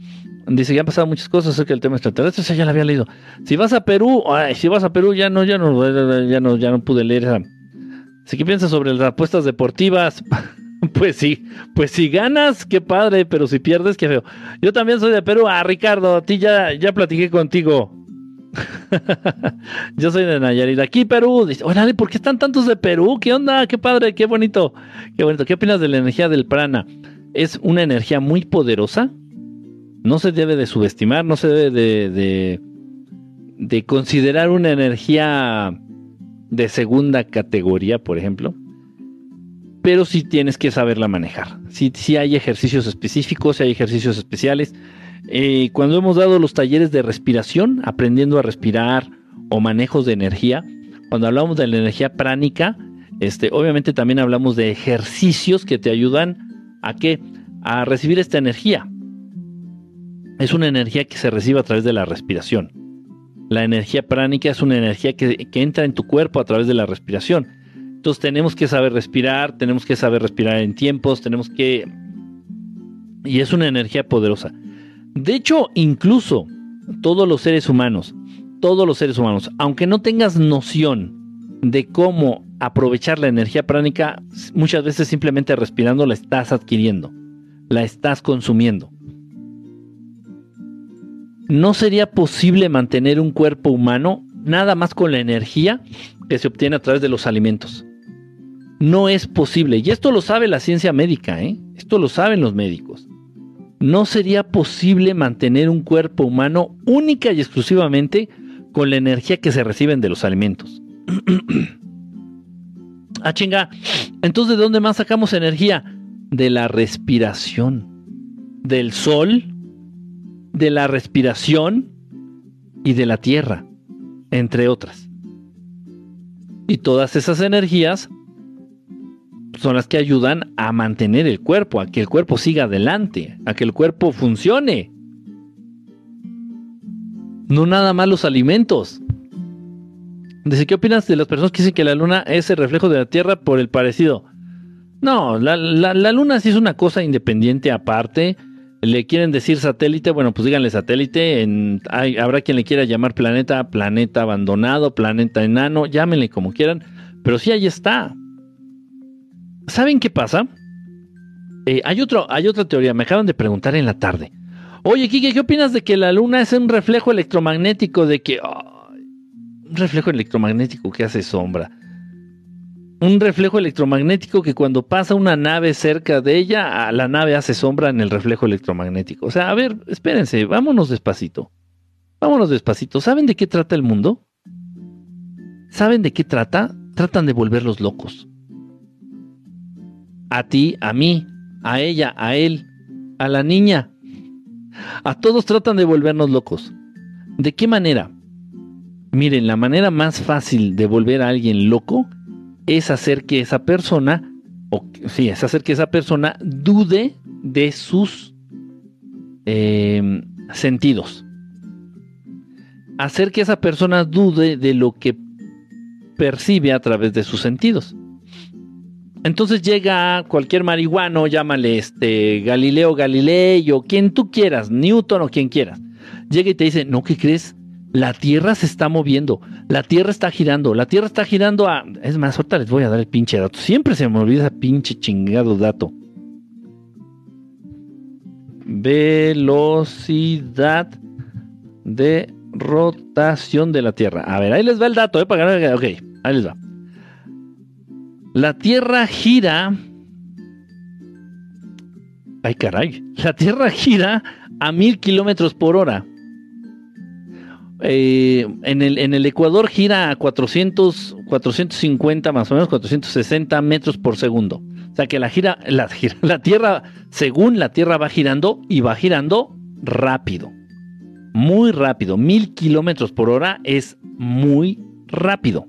Dice, ya han pasado muchas cosas acerca del tema extraterrestre, sea, ya la había leído. Si vas a Perú, si vas a Perú, ya no, ya no, ya no, ya no pude leer esa, ¿qué piensas sobre las apuestas deportivas? [LAUGHS] pues sí, pues si ganas, qué padre, pero si pierdes, qué feo. Yo también soy de Perú. Ah, Ricardo, a ti ya, ya platiqué contigo. [LAUGHS] Yo soy de Nayarit. Aquí Perú. Dice, órale, ¿por qué están tantos de Perú? ¿Qué onda? Qué padre, qué bonito. Qué bonito. ¿Qué opinas de la energía del prana? Es una energía muy poderosa. No se debe de subestimar, no se debe de, de, de considerar una energía de segunda categoría, por ejemplo, pero sí tienes que saberla manejar. Si sí, hay ejercicios específicos, si hay ejercicios especiales. Eh, cuando hemos dado los talleres de respiración, aprendiendo a respirar o manejos de energía, cuando hablamos de la energía pránica, Este, obviamente también hablamos de ejercicios que te ayudan a que a recibir esta energía. Es una energía que se recibe a través de la respiración. La energía pránica es una energía que, que entra en tu cuerpo a través de la respiración. Entonces tenemos que saber respirar, tenemos que saber respirar en tiempos, tenemos que... Y es una energía poderosa. De hecho, incluso todos los seres humanos, todos los seres humanos, aunque no tengas noción de cómo aprovechar la energía pránica, muchas veces simplemente respirando la estás adquiriendo, la estás consumiendo. No sería posible mantener un cuerpo humano nada más con la energía que se obtiene a través de los alimentos. No es posible. Y esto lo sabe la ciencia médica, ¿eh? Esto lo saben los médicos. No sería posible mantener un cuerpo humano única y exclusivamente con la energía que se reciben de los alimentos. [CLEARS THROAT] ah, chinga. Entonces, ¿de dónde más sacamos energía? De la respiración. Del sol, de la respiración y de la tierra, entre otras. Y todas esas energías son las que ayudan a mantener el cuerpo, a que el cuerpo siga adelante, a que el cuerpo funcione. No nada más los alimentos. Dice, ¿qué opinas de las personas que dicen que la luna es el reflejo de la Tierra por el parecido? No, la, luna sí es una cosa independiente aparte. Le quieren decir satélite, bueno, pues díganle satélite. En, habrá quien le quiera llamar planeta, planeta abandonado, planeta enano, llámenle como quieran. Pero sí ahí está. ¿Saben qué pasa? Eh, hay, otro, hay otra teoría, me acaban de preguntar en la tarde. Oye, Kike, ¿qué opinas de que la luna es un reflejo electromagnético? De que. un reflejo electromagnético que hace sombra. Un reflejo electromagnético que cuando pasa una nave cerca de ella, la nave hace sombra en el reflejo electromagnético. O sea, a ver, espérense, vámonos despacito. Vámonos despacito. ¿Saben de qué trata el mundo? ¿Saben de qué trata? Tratan de volverlos locos a ti, a mí, a ella, a él, a la niña. A todos tratan de volvernos locos. ¿De qué manera? Miren, la manera más fácil de volver a alguien loco es hacer que esa persona, o sí, es hacer que esa persona dude de sus em, sentidos. Hacer que esa persona dude de lo que percibe a través de sus sentidos. Entonces llega cualquier marihuano, llámale este Galileo Galilei o quien tú quieras, Newton o quien quieras. Llega y te dice, no, ¿qué crees? La Tierra se está moviendo, la Tierra está girando, la Tierra está girando a... Es más, ahorita les voy a dar el pinche dato. Siempre se me olvida ese pinche chingado dato. Velocidad de rotación de la Tierra. A ver, ahí les va el dato, ¿eh? Para. Ok, ahí les va. La Tierra gira. Ay, caray. La Tierra gira a mil kilómetros por hora. Eh, en, el, Ecuador gira a 400, 450 más o menos, 460 metros por segundo. O sea que la gira, [LAUGHS] la Tierra, según la Tierra va girando y va girando rápido. Muy rápido. Mil kilómetros por hora es muy rápido.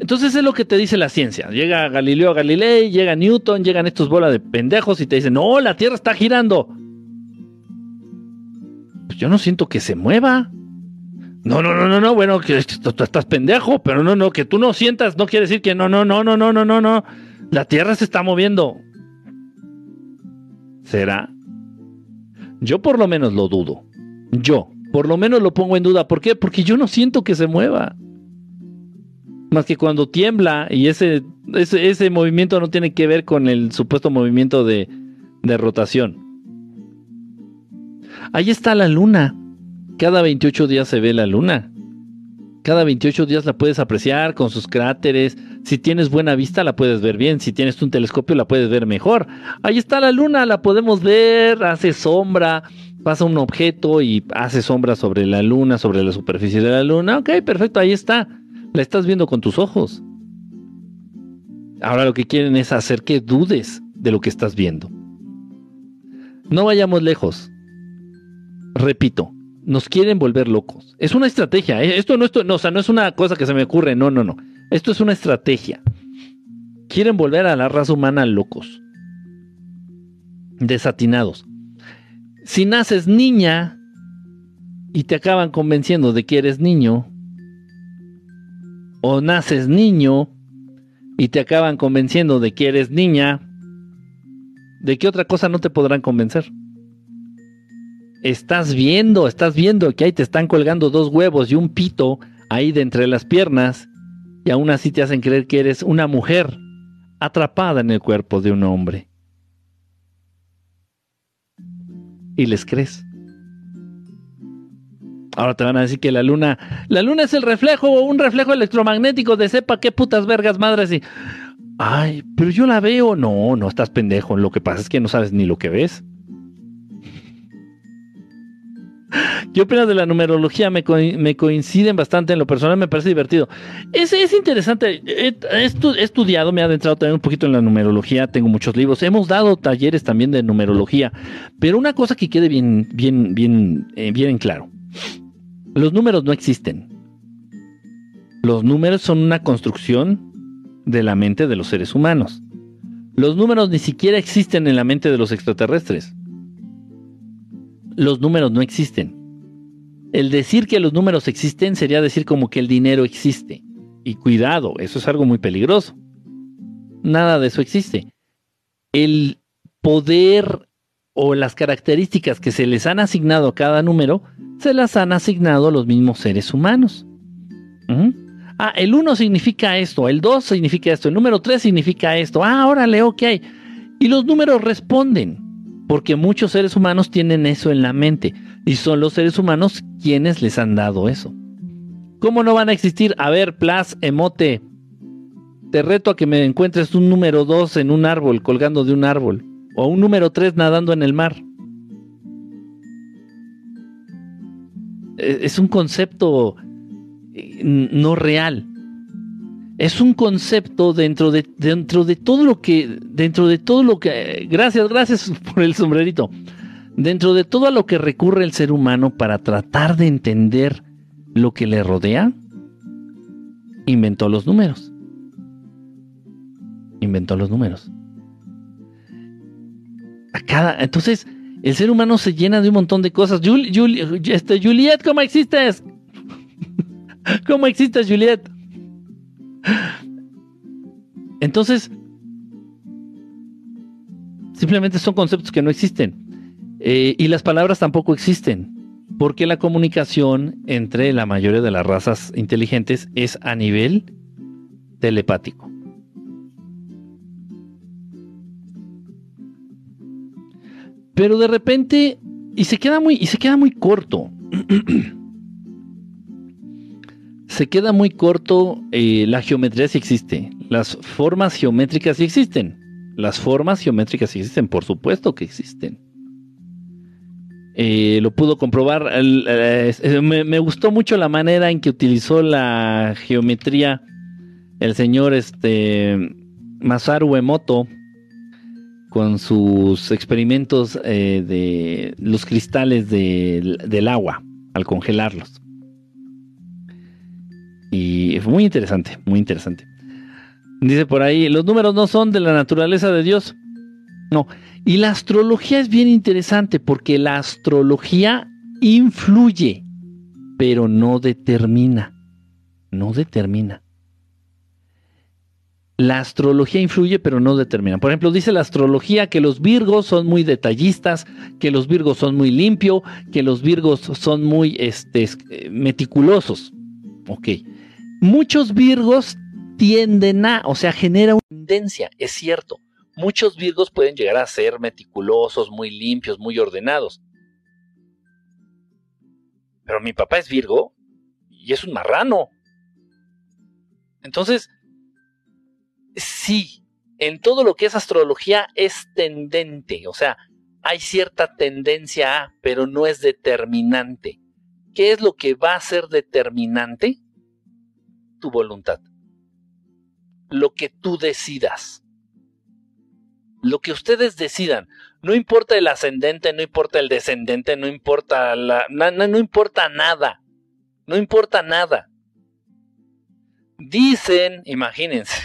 Entonces es lo que te dice la ciencia. Llega Galileo Galilei, llega Newton, llegan estos bolas de pendejos y te dicen, no, la Tierra está girando. Pues yo no siento que se mueva. No, no, no, no, no, bueno, que tú estás pendejo, pero no, no, que tú no sientas, no quiere decir que no, no, no, no, no, no, no, no. La Tierra se está moviendo. ¿Será? Yo por lo menos lo dudo. Yo, por lo menos lo pongo en duda. ¿Por qué? Porque yo no siento que se mueva. Más que cuando tiembla y ese, ese, movimiento no tiene que ver con el supuesto movimiento de, de rotación. Ahí está la luna. Cada 28 días se ve la luna. Cada 28 días la puedes apreciar con sus cráteres. Si tienes buena vista la puedes ver bien. Si tienes un telescopio la puedes ver mejor. Ahí está la luna, la podemos ver. Hace sombra. Pasa un objeto y hace sombra sobre la luna, sobre la superficie de la luna. Ok, perfecto, ahí está. La estás viendo con tus ojos. Ahora lo que quieren es hacer que dudes de lo que estás viendo. No vayamos lejos. Repito, nos quieren volver locos. Es una estrategia. ¿eh? Esto no, no es una cosa que se me ocurre. No, no, no. Esto es una estrategia. Quieren volver a la raza humana locos. Desatinados. Si naces niña y te acaban convenciendo de que eres niño, o naces niño y te acaban convenciendo de que eres niña, ¿de qué otra cosa no te podrán convencer? Estás viendo, estás viendo que ahí te están colgando dos huevos y un pito ahí de entre las piernas y aún así te hacen creer que eres una mujer atrapada en el cuerpo de un hombre. Y les crees. Ahora te van a decir que la luna, la luna es el reflejo o un reflejo electromagnético de sepa qué putas vergas madres y ay, pero yo la veo, no, no estás pendejo, lo que pasa es que no sabes ni lo que ves. ¿Qué opinas de la numerología? Me, coinciden bastante en lo personal, me parece divertido. Es, es interesante. He, estudiado, me he adentrado también un poquito en la numerología, tengo muchos libros. Hemos dado talleres también de numerología. Pero una cosa que quede bien, bien, bien, eh, bien en claro. Los números no existen. Los números son una construcción de la mente de los seres humanos. Los números ni siquiera existen en la mente de los extraterrestres los números no existen. El decir que los números existen sería decir como que el dinero existe. Y cuidado, eso es algo muy peligroso. Nada de eso existe. El poder o las características que se les han asignado a cada número, se las han asignado los mismos seres humanos. Ah, el 1 significa esto, el 2 significa esto, el número 3 significa esto. Ah, órale, ok. Y los números responden porque muchos seres humanos tienen eso en la mente y son los seres humanos quienes les han dado eso. ¿Cómo no van a existir? A ver, Plas, emote. Te reto a que me encuentres un número 2 en un árbol, colgando de un árbol, o un número 3 nadando en el mar. E, es un concepto eh, no real es un concepto dentro de, dentro de todo lo que, dentro de todo lo que, gracias, gracias [LAUGHS] por el sombrerito, dentro de todo a lo que recurre el ser humano para tratar de entender lo que le rodea, inventó los números. Inventó los números. A cada, entonces, el ser humano se llena de un montón de cosas. Juliet, ¿cómo existes? [LAUGHS] ¿Cómo existes, Juliet? Entonces, simplemente son conceptos que no existen. Eh, y las palabras tampoco existen. Porque la comunicación entre la mayoría de las razas inteligentes es a nivel telepático. Pero de repente, y se queda muy, y se queda muy corto. [CLEARS THROAT] se queda muy corto eh, la geometría si existe. Las formas geométricas sí existen. Las formas geométricas sí existen, por supuesto que existen. Eh, lo pudo comprobar. Eh, me, gustó mucho la manera en que utilizó la geometría el señor este, Masaru Emoto con sus experimentos de los cristales del agua al congelarlos. Y fue muy interesante, muy interesante. Dice por ahí, los números no son de la naturaleza de Dios. No. Y la astrología es bien interesante porque la astrología influye, pero no determina. No determina. La astrología influye, pero no determina. Por ejemplo, dice la astrología que los virgos son muy detallistas, que los virgos son muy limpios, que los virgos son muy este, meticulosos. Ok. Muchos virgos tienden a, o sea, genera una tendencia, es cierto. Muchos virgos pueden llegar a ser meticulosos, muy limpios, muy ordenados. Pero mi papá es virgo y es un marrano. Entonces, sí, en todo lo que es astrología es tendente, o sea, hay cierta tendencia a, pero no es determinante. ¿Qué es lo que va a ser determinante? Tu voluntad. Lo que tú decidas. Lo que ustedes decidan. No importa el ascendente, no importa el descendente, no importa la, no importa nada. No importa nada. Dicen, imagínense,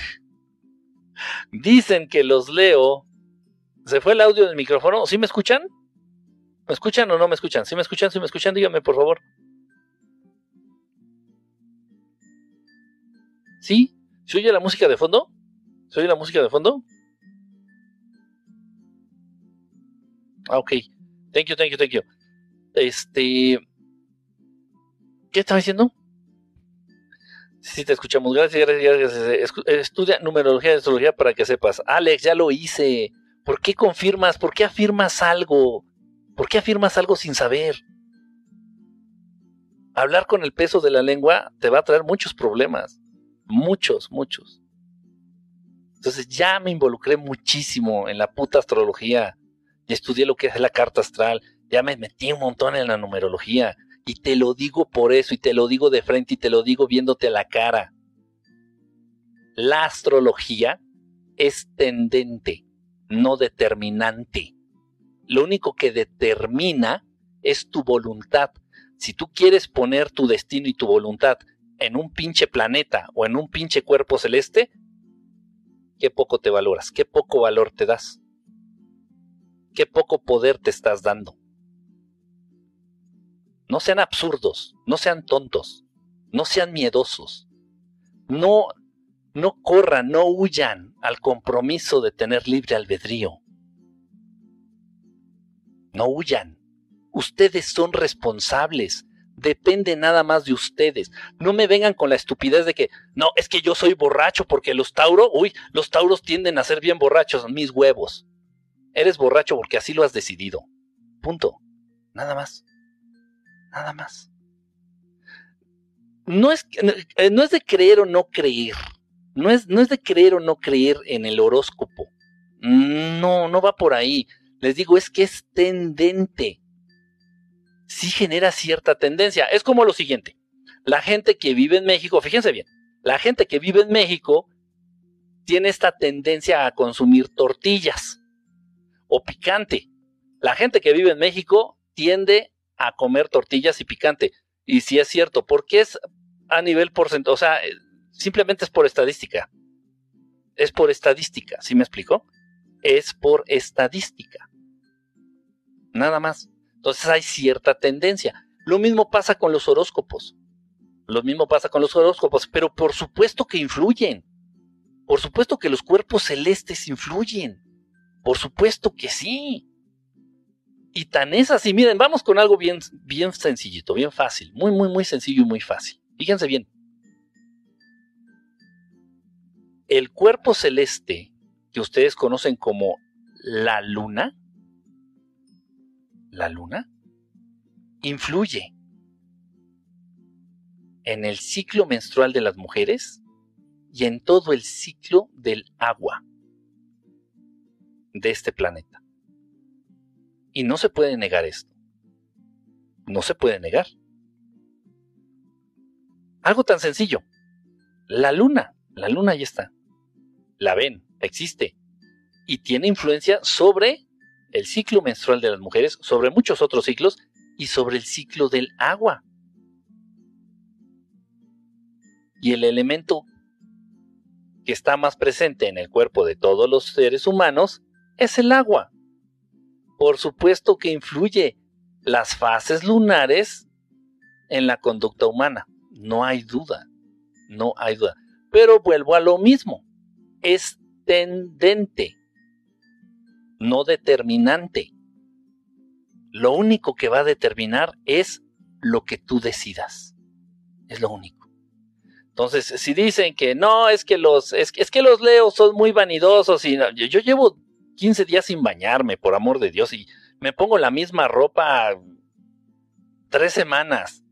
[LAUGHS] dicen que los leo. ¿Se fue el audio del micrófono? ¿Sí me escuchan? ¿Me escuchan o no me escuchan? ¿Sí me escuchan? ¿Sí me escuchan? Díganme, por favor. ¿Sí? ¿Se oye la música de fondo? ¿Se oye la música de fondo? Ah, ok. Thank you, thank you, thank you. Este. ¿Qué estaba diciendo? Sí, te escuchamos. Gracias, gracias, gracias. Estudia numerología y astrología para que sepas. Alex, ya lo hice. ¿Por qué confirmas? ¿Por qué afirmas algo? ¿Por qué afirmas algo sin saber? Hablar con el peso de la lengua te va a traer muchos problemas. Muchos, muchos. Entonces ya me involucré muchísimo en la puta astrología. Y estudié lo que es la carta astral. Ya me metí un montón en la numerología. Y te lo digo por eso, y te lo digo de frente, y te lo digo viéndote a la cara. La astrología es tendente, no determinante. Lo único que determina es tu voluntad. Si tú quieres poner tu destino y tu voluntad en un pinche planeta o en un pinche cuerpo celeste, qué poco te valoras, qué poco valor te das, qué poco poder te estás dando. No sean absurdos, no sean tontos, no sean miedosos, no, no corran, no huyan al compromiso de tener libre albedrío. No huyan. Ustedes son responsables depende nada más de ustedes. No me vengan con la estupidez de que, no, es que yo soy borracho porque los tauros, uy, los tauros tienden a ser bien borrachos, mis huevos. Eres borracho porque así lo has decidido. Punto. Nada más. Nada más. No es, eh, no es de creer o no creer. No es, no es de creer o no creer en el horóscopo. No, no va por ahí. Les digo, es que es tendente sí genera cierta tendencia. Es como lo siguiente, la gente que vive en México, fíjense bien, la gente que vive en México tiene esta tendencia a consumir tortillas o picante. La gente que vive en México tiende a comer tortillas y picante. Y si es cierto, porque es a nivel porcentaje, o sea, simplemente es por estadística. Es por estadística, ¿sí me explico? Es por estadística. Nada más. Entonces hay cierta tendencia. Lo mismo pasa con los horóscopos. Lo mismo pasa con los horóscopos, pero por supuesto que influyen. Por supuesto que los cuerpos celestes influyen. Por supuesto que sí. Y tan es así. Miren, vamos con algo bien, bien sencillito, bien fácil. Muy, muy, muy sencillo y muy fácil. Fíjense bien. El cuerpo celeste que ustedes conocen como la luna la luna influye en el ciclo menstrual de las mujeres y en todo el ciclo del agua de este planeta. Y no se puede negar esto. No se puede negar. Algo tan sencillo. La luna, la luna ya está. La ven, existe. Y tiene influencia sobre el ciclo menstrual de las mujeres, sobre muchos otros ciclos y sobre el ciclo del agua. Y el elemento que está más presente en el cuerpo de todos los seres humanos es el agua. Por supuesto que influye las fases lunares en la conducta humana. No hay duda, no hay duda. Pero vuelvo a lo mismo. Es tendente no determinante. Lo único que va a determinar es lo que tú decidas. Es lo único. Entonces, si dicen que no, es que los, es, que los leos son muy vanidosos y yo, yo llevo 15 días sin bañarme, por amor de Dios, y me pongo la misma ropa tres semanas.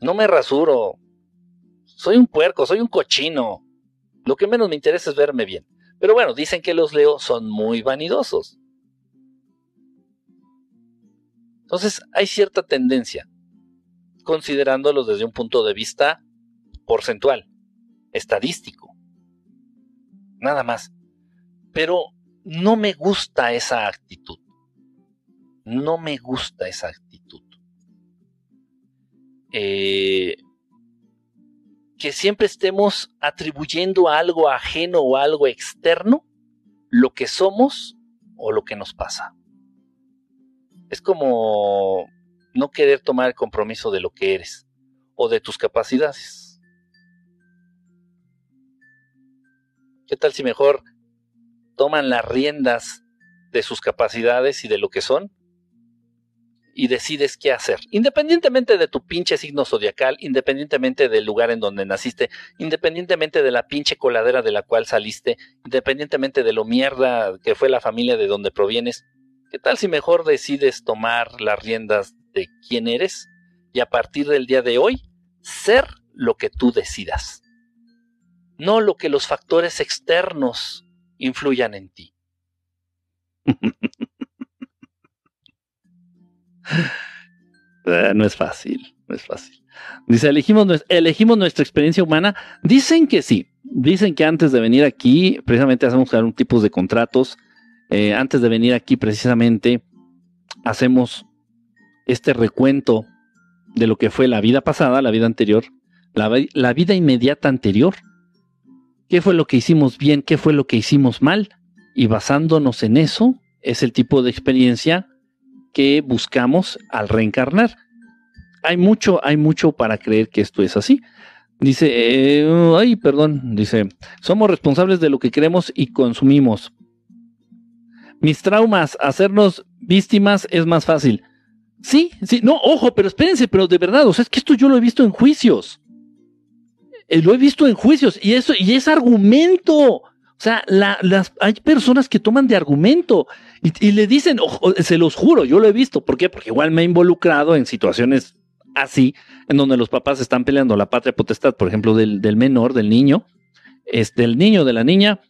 No me rasuro. Soy un puerco, soy un cochino. Lo que menos me interesa es verme bien. Pero bueno, dicen que los Leo son muy vanidosos. Entonces hay cierta tendencia, considerándolos desde un punto de vista porcentual, estadístico. Nada más. Pero no me gusta esa actitud. No me gusta esa actitud. Eh, que siempre estemos atribuyendo a algo ajeno o algo externo lo que somos o lo que nos pasa. Es como no querer tomar el compromiso de lo que eres o de tus capacidades. ¿Qué tal si mejor toman las riendas de sus capacidades y de lo que son y decides qué hacer. Independientemente de tu pinche signo zodiacal, independientemente del lugar en donde naciste, independientemente de la pinche coladera de la cual saliste, independientemente de lo mierda que fue la familia de donde provienes, ¿qué tal si mejor decides tomar las riendas de quién eres y a partir del día de hoy ser lo que tú decidas? No lo que los factores externos influyan en ti. [LAUGHS] Eh, no es fácil, no es fácil. Dice, elegimos, elegimos nuestra experiencia humana. Dicen que sí. Dicen que antes de venir aquí, precisamente hacemos un tipo de contratos. Eh, antes de venir aquí, precisamente, hacemos este recuento de lo que fue la vida pasada, la vida anterior, la, la vida inmediata anterior. ¿Qué fue lo que hicimos bien? ¿Qué fue lo que hicimos mal? Y basándonos en eso, es el tipo de experiencia que buscamos al reencarnar. Hay mucho, hay mucho para creer que esto es así. Dice, eh, ay, perdón, dice, somos responsables de lo que creemos y consumimos. Mis traumas, hacernos víctimas es más fácil. Sí, sí, no, ojo, pero espérense, pero de verdad, o sea, es que esto yo lo he visto en juicios. Eh, lo he visto en juicios y eso, y es argumento. O sea, las, hay personas que toman de argumento y, le dicen, se los juro, yo lo he visto. ¿Por qué? Porque igual me he involucrado en situaciones así, en donde los papás están peleando la patria potestad, por ejemplo, del, menor, del niño, es del niño, de la niña,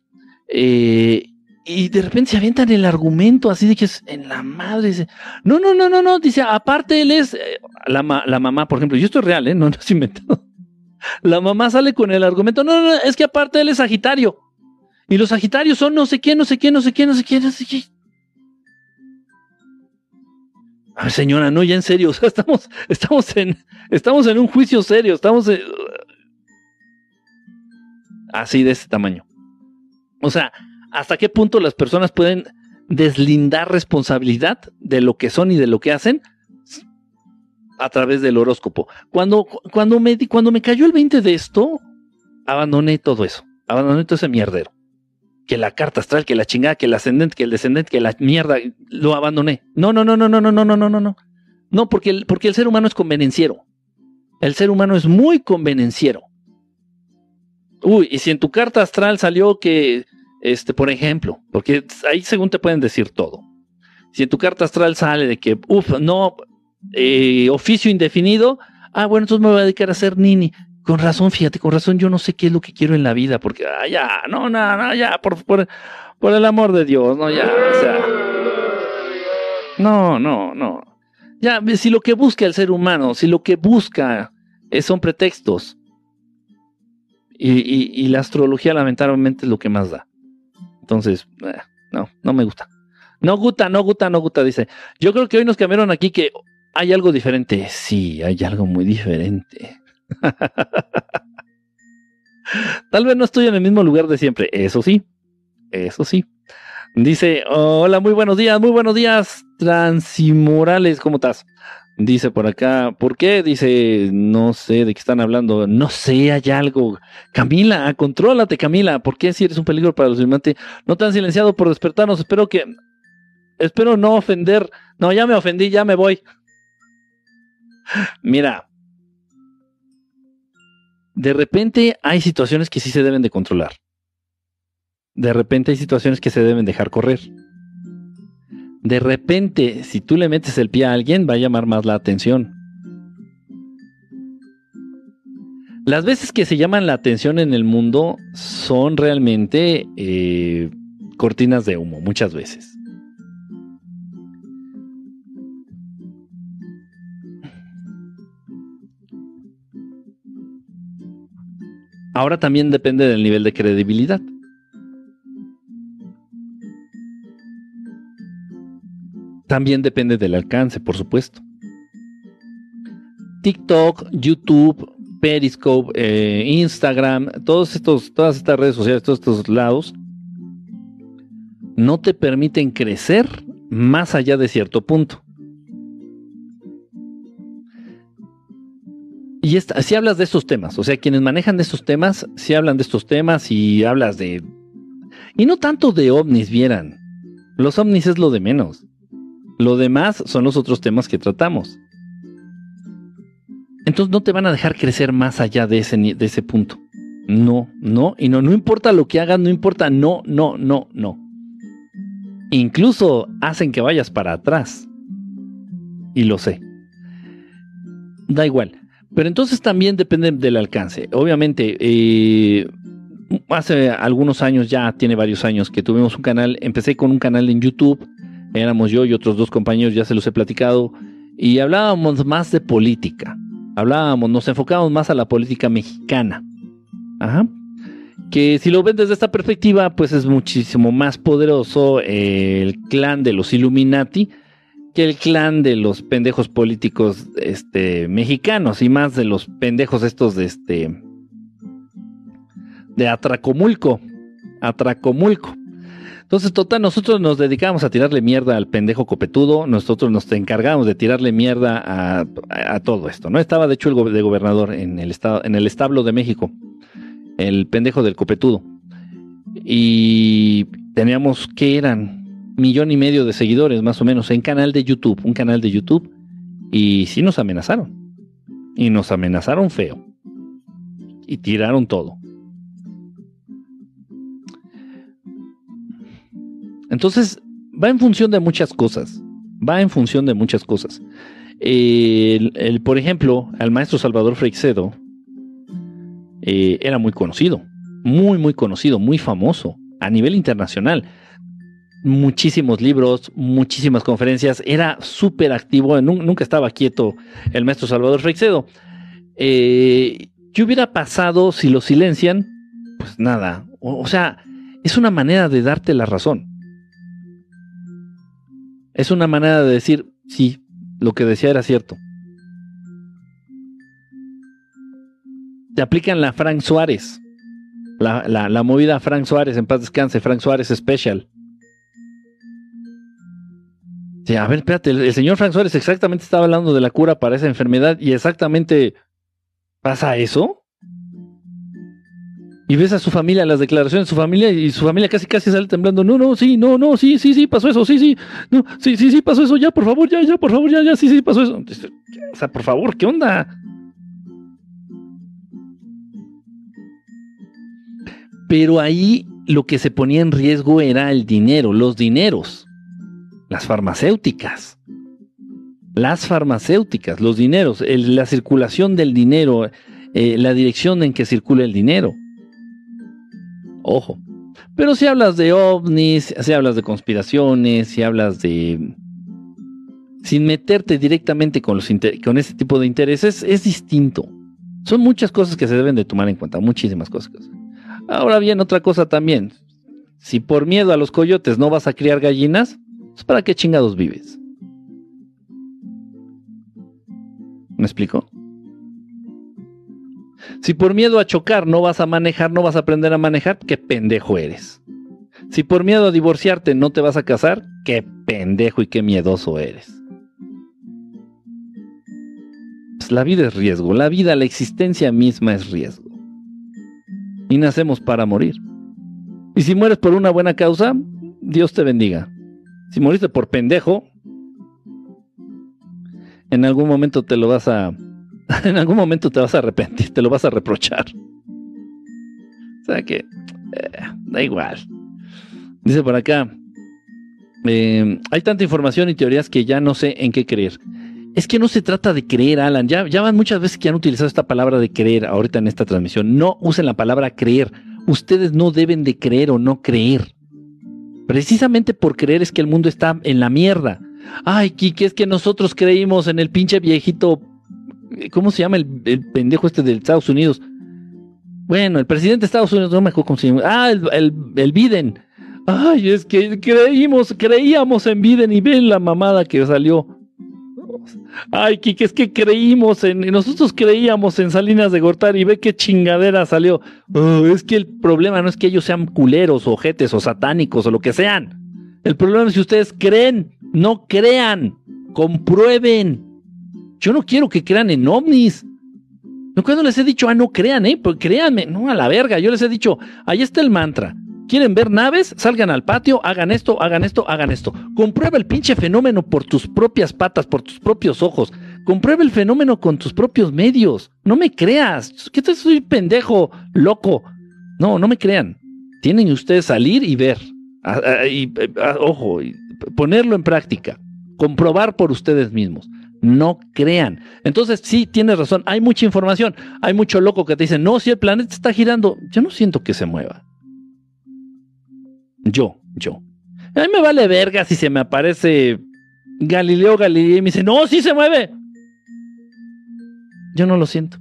eh, y de repente se avientan el argumento así de que es en la madre. No, no, no, no, no. Dice, aparte él es eh, la, la, mamá, por ejemplo, y esto es real, ¿eh? No, no es inventado. [LAUGHS] La mamá sale con el argumento, no, no, no, es que aparte él es Sagitario. Y los Sagitarios son no sé qué, no sé qué, no sé qué, no sé qué, no sé qué. A ver, señora, no, ya en serio, [LAUGHS] o sea, estamos, estamos, en, estamos en un juicio serio, estamos así de ese tamaño. O sea, ¿hasta qué punto las personas pueden deslindar responsabilidad de lo que son y de lo que hacen a través del horóscopo? Cuando, cuando, me, cuando me cayó el 20 de esto, abandoné todo eso, abandoné todo ese mierdero que la carta astral, que la chingada, que el ascendente, que el descendente, que la mierda, lo abandoné. No, no, no, no, no, no, no, no, no, no, no. No, porque el, porque el ser humano es convenenciero. El ser humano es muy convenenciero. Uy, y si en tu carta astral salió que, este, por ejemplo, porque ahí según te pueden decir todo. Si en tu carta astral sale de que, uff, no, eh, oficio indefinido, ah, bueno, entonces me voy a dedicar a ser nini. Con razón, fíjate, con razón yo no sé qué es lo que quiero en la vida, porque, ah, ya, no, no, no, ya, por, el amor de Dios, no, ya, o sea. No, no, no. Ya, si lo que busca el ser humano, si lo que busca son pretextos, y, y, la astrología lamentablemente es lo que más da. Entonces, eh, no, no me gusta. No gusta, no gusta, no gusta, dice. Yo creo que hoy nos cambiaron aquí que hay algo diferente. Sí, hay algo muy diferente. [LAUGHS] Tal vez no estoy en el mismo lugar de siempre, eso sí, eso sí. Dice, hola, muy buenos días, muy buenos días, Transimorales, ¿cómo estás? Dice por acá, ¿por qué? Dice, no sé de qué están hablando, no sé, hay algo. Camila, contrólate, Camila, ¿por qué si eres un peligro para los firmantes? No te han silenciado por despertarnos, espero que, espero no ofender. No, ya me ofendí, ya me voy. Mira, de repente hay situaciones que sí se deben de controlar. De repente hay situaciones que se deben dejar correr. De repente, si tú le metes el pie a alguien, va a llamar más la atención. Las veces que se llaman la atención en el mundo son realmente eh, cortinas de humo, muchas veces. Ahora también depende del nivel de credibilidad. También depende del alcance, por supuesto. TikTok, YouTube, Periscope, eh, Instagram, todos estos, todas estas redes sociales, todos estos lados, no te permiten crecer más allá de cierto punto. Y si hablas de estos temas, o sea, quienes manejan de estos temas, si hablan de estos temas y hablas de... Y no tanto de ovnis, vieran. Los ovnis es lo de menos. Lo demás son los otros temas que tratamos. Entonces no te van a dejar crecer más allá de ese, de ese punto. No, no, y no, no importa lo que hagan, no importa, no, no, no, no. Incluso hacen que vayas para atrás. Y lo sé. Da igual. Pero entonces también depende del alcance. Obviamente, eh, hace algunos años, ya tiene varios años que tuvimos un canal, empecé con un canal en YouTube, éramos yo y otros dos compañeros, ya se los he platicado, y hablábamos más de política. Hablábamos, nos enfocábamos más a la política mexicana. Ajá. Que si lo ven desde esta perspectiva, pues es muchísimo más poderoso el clan de los Illuminati que el clan de los pendejos políticos este, mexicanos y más de los pendejos estos de este de Atracomulco. Atracomulco. Entonces, total, nosotros nos dedicamos a tirarle mierda al pendejo copetudo, nosotros nos encargamos de tirarle mierda a, todo esto, ¿no? Estaba, de hecho, el de gobernador en el, estado, en el establo de México, el pendejo del copetudo. Y teníamos, ¿qué eran? Millón y medio de seguidores, más o menos, en canal de YouTube, un canal de YouTube. Y sí nos amenazaron. Y nos amenazaron feo. Y tiraron todo. Entonces, va en función de muchas cosas. Va en función de muchas cosas. El, por ejemplo, al maestro Salvador Freixedo eh, era muy conocido. Muy, muy conocido, muy famoso a nivel internacional muchísimos libros, muchísimas conferencias, era súper activo, nunca estaba quieto el maestro Salvador Freixedo. Eh, ¿Qué hubiera pasado si lo silencian? Pues nada, o, sea, es una manera de darte la razón. Es una manera de decir, sí, lo que decía era cierto. Te aplican la Frank Suárez, la, la movida Frank Suárez, en paz descanse, Frank Suárez Special Sí, a ver, espérate, el, señor Frank Suárez exactamente estaba hablando de la cura para esa enfermedad y exactamente pasa eso. Y ves a su familia, las declaraciones de su familia, y su familia casi casi sale temblando. No, no, sí, no, no, sí, sí, sí, pasó eso, sí, sí, no, sí, sí, sí, pasó eso, ya, por favor, ya, ya, por favor, ya, ya, sí, sí, pasó eso. O sea, por favor, ¿qué onda? Pero ahí lo que se ponía en riesgo era el dinero, los dineros las farmacéuticas. Las farmacéuticas, los dineros, la circulación del dinero, eh, la dirección en que circula el dinero. Ojo. Pero si hablas de ovnis, si hablas de conspiraciones, si hablas de... Sin meterte directamente con, los con ese tipo de intereses, es distinto. Son muchas cosas que se deben de tomar en cuenta, muchísimas cosas. Ahora bien, otra cosa también. Si por miedo a los coyotes no vas a criar gallinas, pues, ¿para qué chingados vives? ¿Me explico? Si por miedo a chocar no vas a manejar, no vas a aprender a manejar, qué pendejo eres. Si por miedo a divorciarte no te vas a casar, qué pendejo y qué miedoso eres. Pues la vida es riesgo, la vida, la existencia misma es riesgo. Y nacemos para morir. Y si mueres por una buena causa, Dios te bendiga. Si moriste por pendejo, en algún momento te lo vas a. [LAUGHS] En algún momento te vas a arrepentir, te lo vas a reprochar. O sea que. Eh, da igual. Dice por acá. Eh, hay tanta información y teorías que ya no sé en qué creer. Es que no se trata de creer, Alan. Ya, ya van muchas veces que han utilizado esta palabra de creer ahorita en esta transmisión. No usen la palabra creer. Ustedes no deben de creer o no creer. Precisamente por creer es que el mundo está en la mierda. Ay, Kiki, es que nosotros creímos en el pinche viejito. ¿Cómo se llama el, pendejo este de Estados Unidos? Bueno, el presidente de Estados Unidos, no me acuerdo cómo se llama. Ah, el, el, Biden. Ay, es que creímos, creíamos en Biden y ven la mamada que salió. Ay, Kike, es que creímos en, nosotros creíamos en Salinas de Gortari y ve qué chingadera salió. Oh, es que el problema no es que ellos sean culeros, ojetes o satánicos o lo que sean. El problema es que ustedes creen, no crean, comprueben. Yo no quiero que crean en ovnis. No cuando les he dicho, ah, no crean, eh, pues créanme, no a la verga. Yo les he dicho, ahí está el mantra. ¿Quieren ver naves? Salgan al patio, hagan esto, hagan esto, hagan esto. Comprueba el pinche fenómeno por tus propias patas, por tus propios ojos. Comprueba el fenómeno con tus propios medios. No me creas. ¿Qué te soy pendejo, loco? No, no me crean. Tienen ustedes salir y ver. y, ojo, y ponerlo en práctica. Comprobar por ustedes mismos. No crean. Entonces, sí, tienes razón. Hay mucha información. Hay mucho loco que te dice, no, si el planeta está girando, yo no siento que se mueva. Yo, yo. A mí me vale verga si se me aparece Galileo Galilei y me dice, no, sí se mueve. Yo no lo siento.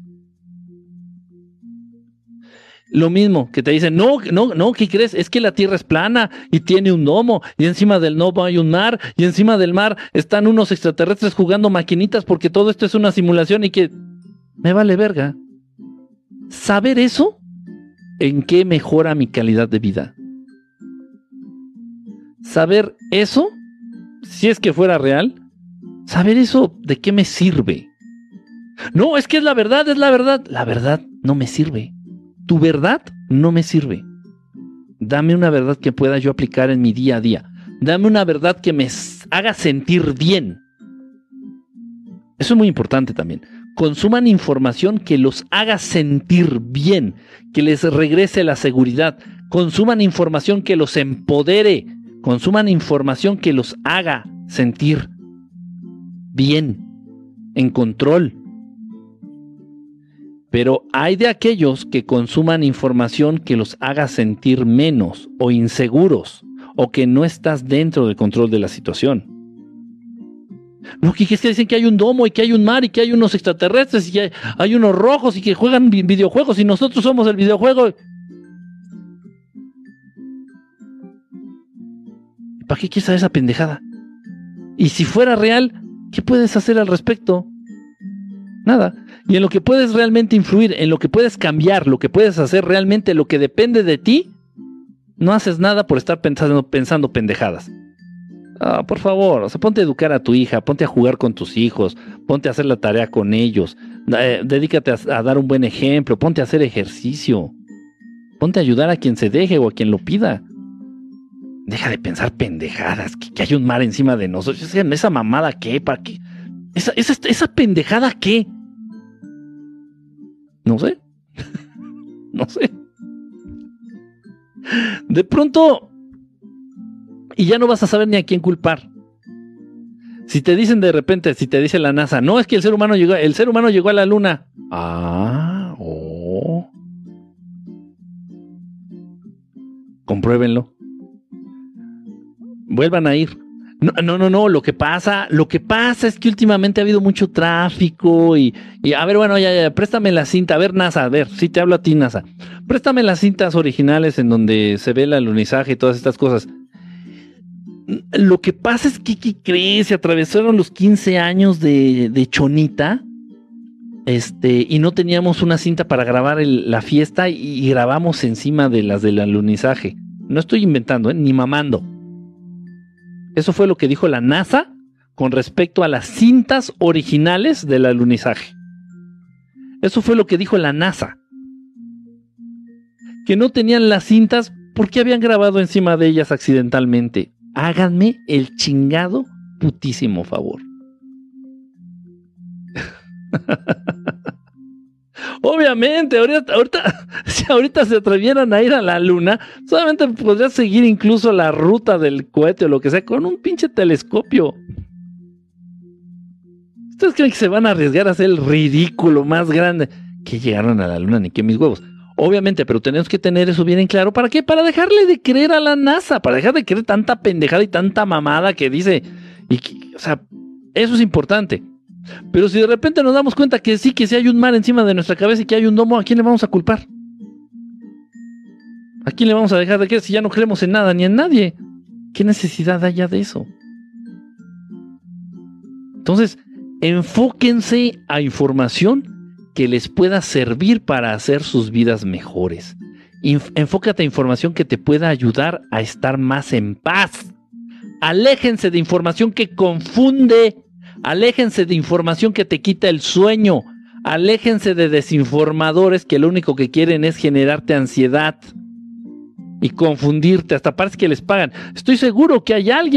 Lo mismo que te dicen, no, no, no, ¿qué crees? Es que la Tierra es plana y tiene un domo y encima del domo hay un mar y encima del mar están unos extraterrestres jugando maquinitas porque todo esto es una simulación y que me vale verga. ¿Saber eso? ¿En qué mejora mi calidad de vida? Saber eso, si es que fuera real, saber eso, ¿de qué me sirve? No, es que es la verdad, es la verdad. La verdad no me sirve. Tu verdad no me sirve. Dame una verdad que pueda yo aplicar en mi día a día. Dame una verdad que me haga sentir bien. Eso es muy importante también. Consuman información que los haga sentir bien, que les regrese la seguridad. Consuman información que los empodere, consuman información que los haga sentir bien, en control. Pero hay de aquellos que consuman información que los haga sentir menos o inseguros o que no estás dentro del control de la situación. No, que es que dicen que hay un domo y que hay un mar y que hay unos extraterrestres y que hay unos rojos y que juegan videojuegos y nosotros somos el videojuego. ¿Para qué quieres saber esa pendejada? Y si fuera real, ¿qué puedes hacer al respecto? Nada. Y en lo que puedes realmente influir, en lo que puedes cambiar, lo que puedes hacer realmente, lo que depende de ti, no haces nada por estar pensando, pensando pendejadas. Ah, por favor, ponte a educar a tu hija, ponte a jugar con tus hijos, ponte a hacer la tarea con ellos, eh, dedícate a, a dar un buen ejemplo, ponte a hacer ejercicio, ponte a ayudar a quien se deje o a quien lo pida. Deja de pensar pendejadas, que, hay un mar encima de nosotros. Esa mamada qué, para qué. Esa, esa, esa pendejada qué. No sé. [LAUGHS] no sé. De pronto. Y ya no vas a saber ni a quién culpar. Si te dicen de repente, si te dice la NASA, no es que el ser humano llegó, el ser humano llegó a la luna. Ah, oh. Compruébenlo vuelvan a ir. No, no, no, no, lo que pasa, lo que pasa es que últimamente ha habido mucho tráfico y, a ver, bueno, ya, ya, préstame la cinta, a ver, NASA, a ver, si te hablo a ti, NASA, préstame las cintas originales en donde se ve el alunizaje y todas estas cosas. Lo que pasa es que, ¿qué crees? Se atravesaron los 15 años de, de Chonita, este, y no teníamos una cinta para grabar la fiesta y, grabamos encima de las del alunizaje. No estoy inventando, ¿eh? ni mamando. Eso fue lo que dijo la NASA con respecto a las cintas originales del alunizaje. Eso fue lo que dijo la NASA. Que no tenían las cintas porque habían grabado encima de ellas accidentalmente. Háganme el chingado putísimo favor. [LAUGHS] Obviamente, ahorita, [LAUGHS] si ahorita se atrevieran a ir a la luna, solamente podría seguir incluso la ruta del cohete o lo que sea con un pinche telescopio. ¿Ustedes creen que se van a arriesgar a hacer el ridículo más grande? Que llegaron a la luna, ni que mis huevos. Obviamente, pero tenemos que tener eso bien en claro. ¿Para qué? Para dejarle de creer a la NASA, para dejar de creer tanta pendejada y tanta mamada que dice. Y o sea, eso es importante. Pero si de repente nos damos cuenta que sí, que si hay un mar encima de nuestra cabeza y que hay un domo, ¿a quién le vamos a culpar? ¿A quién le vamos a dejar de creer si ya no creemos en nada ni en nadie? ¿Qué necesidad haya de eso? Entonces, enfóquense a información que les pueda servir para hacer sus vidas mejores. enfócate a información que te pueda ayudar a estar más en paz. Aléjense de información que confunde. Aléjense de información que te quita el sueño. Aléjense de desinformadores que lo único que quieren es generarte ansiedad y confundirte. Hasta parece que les pagan. Estoy seguro que hay alguien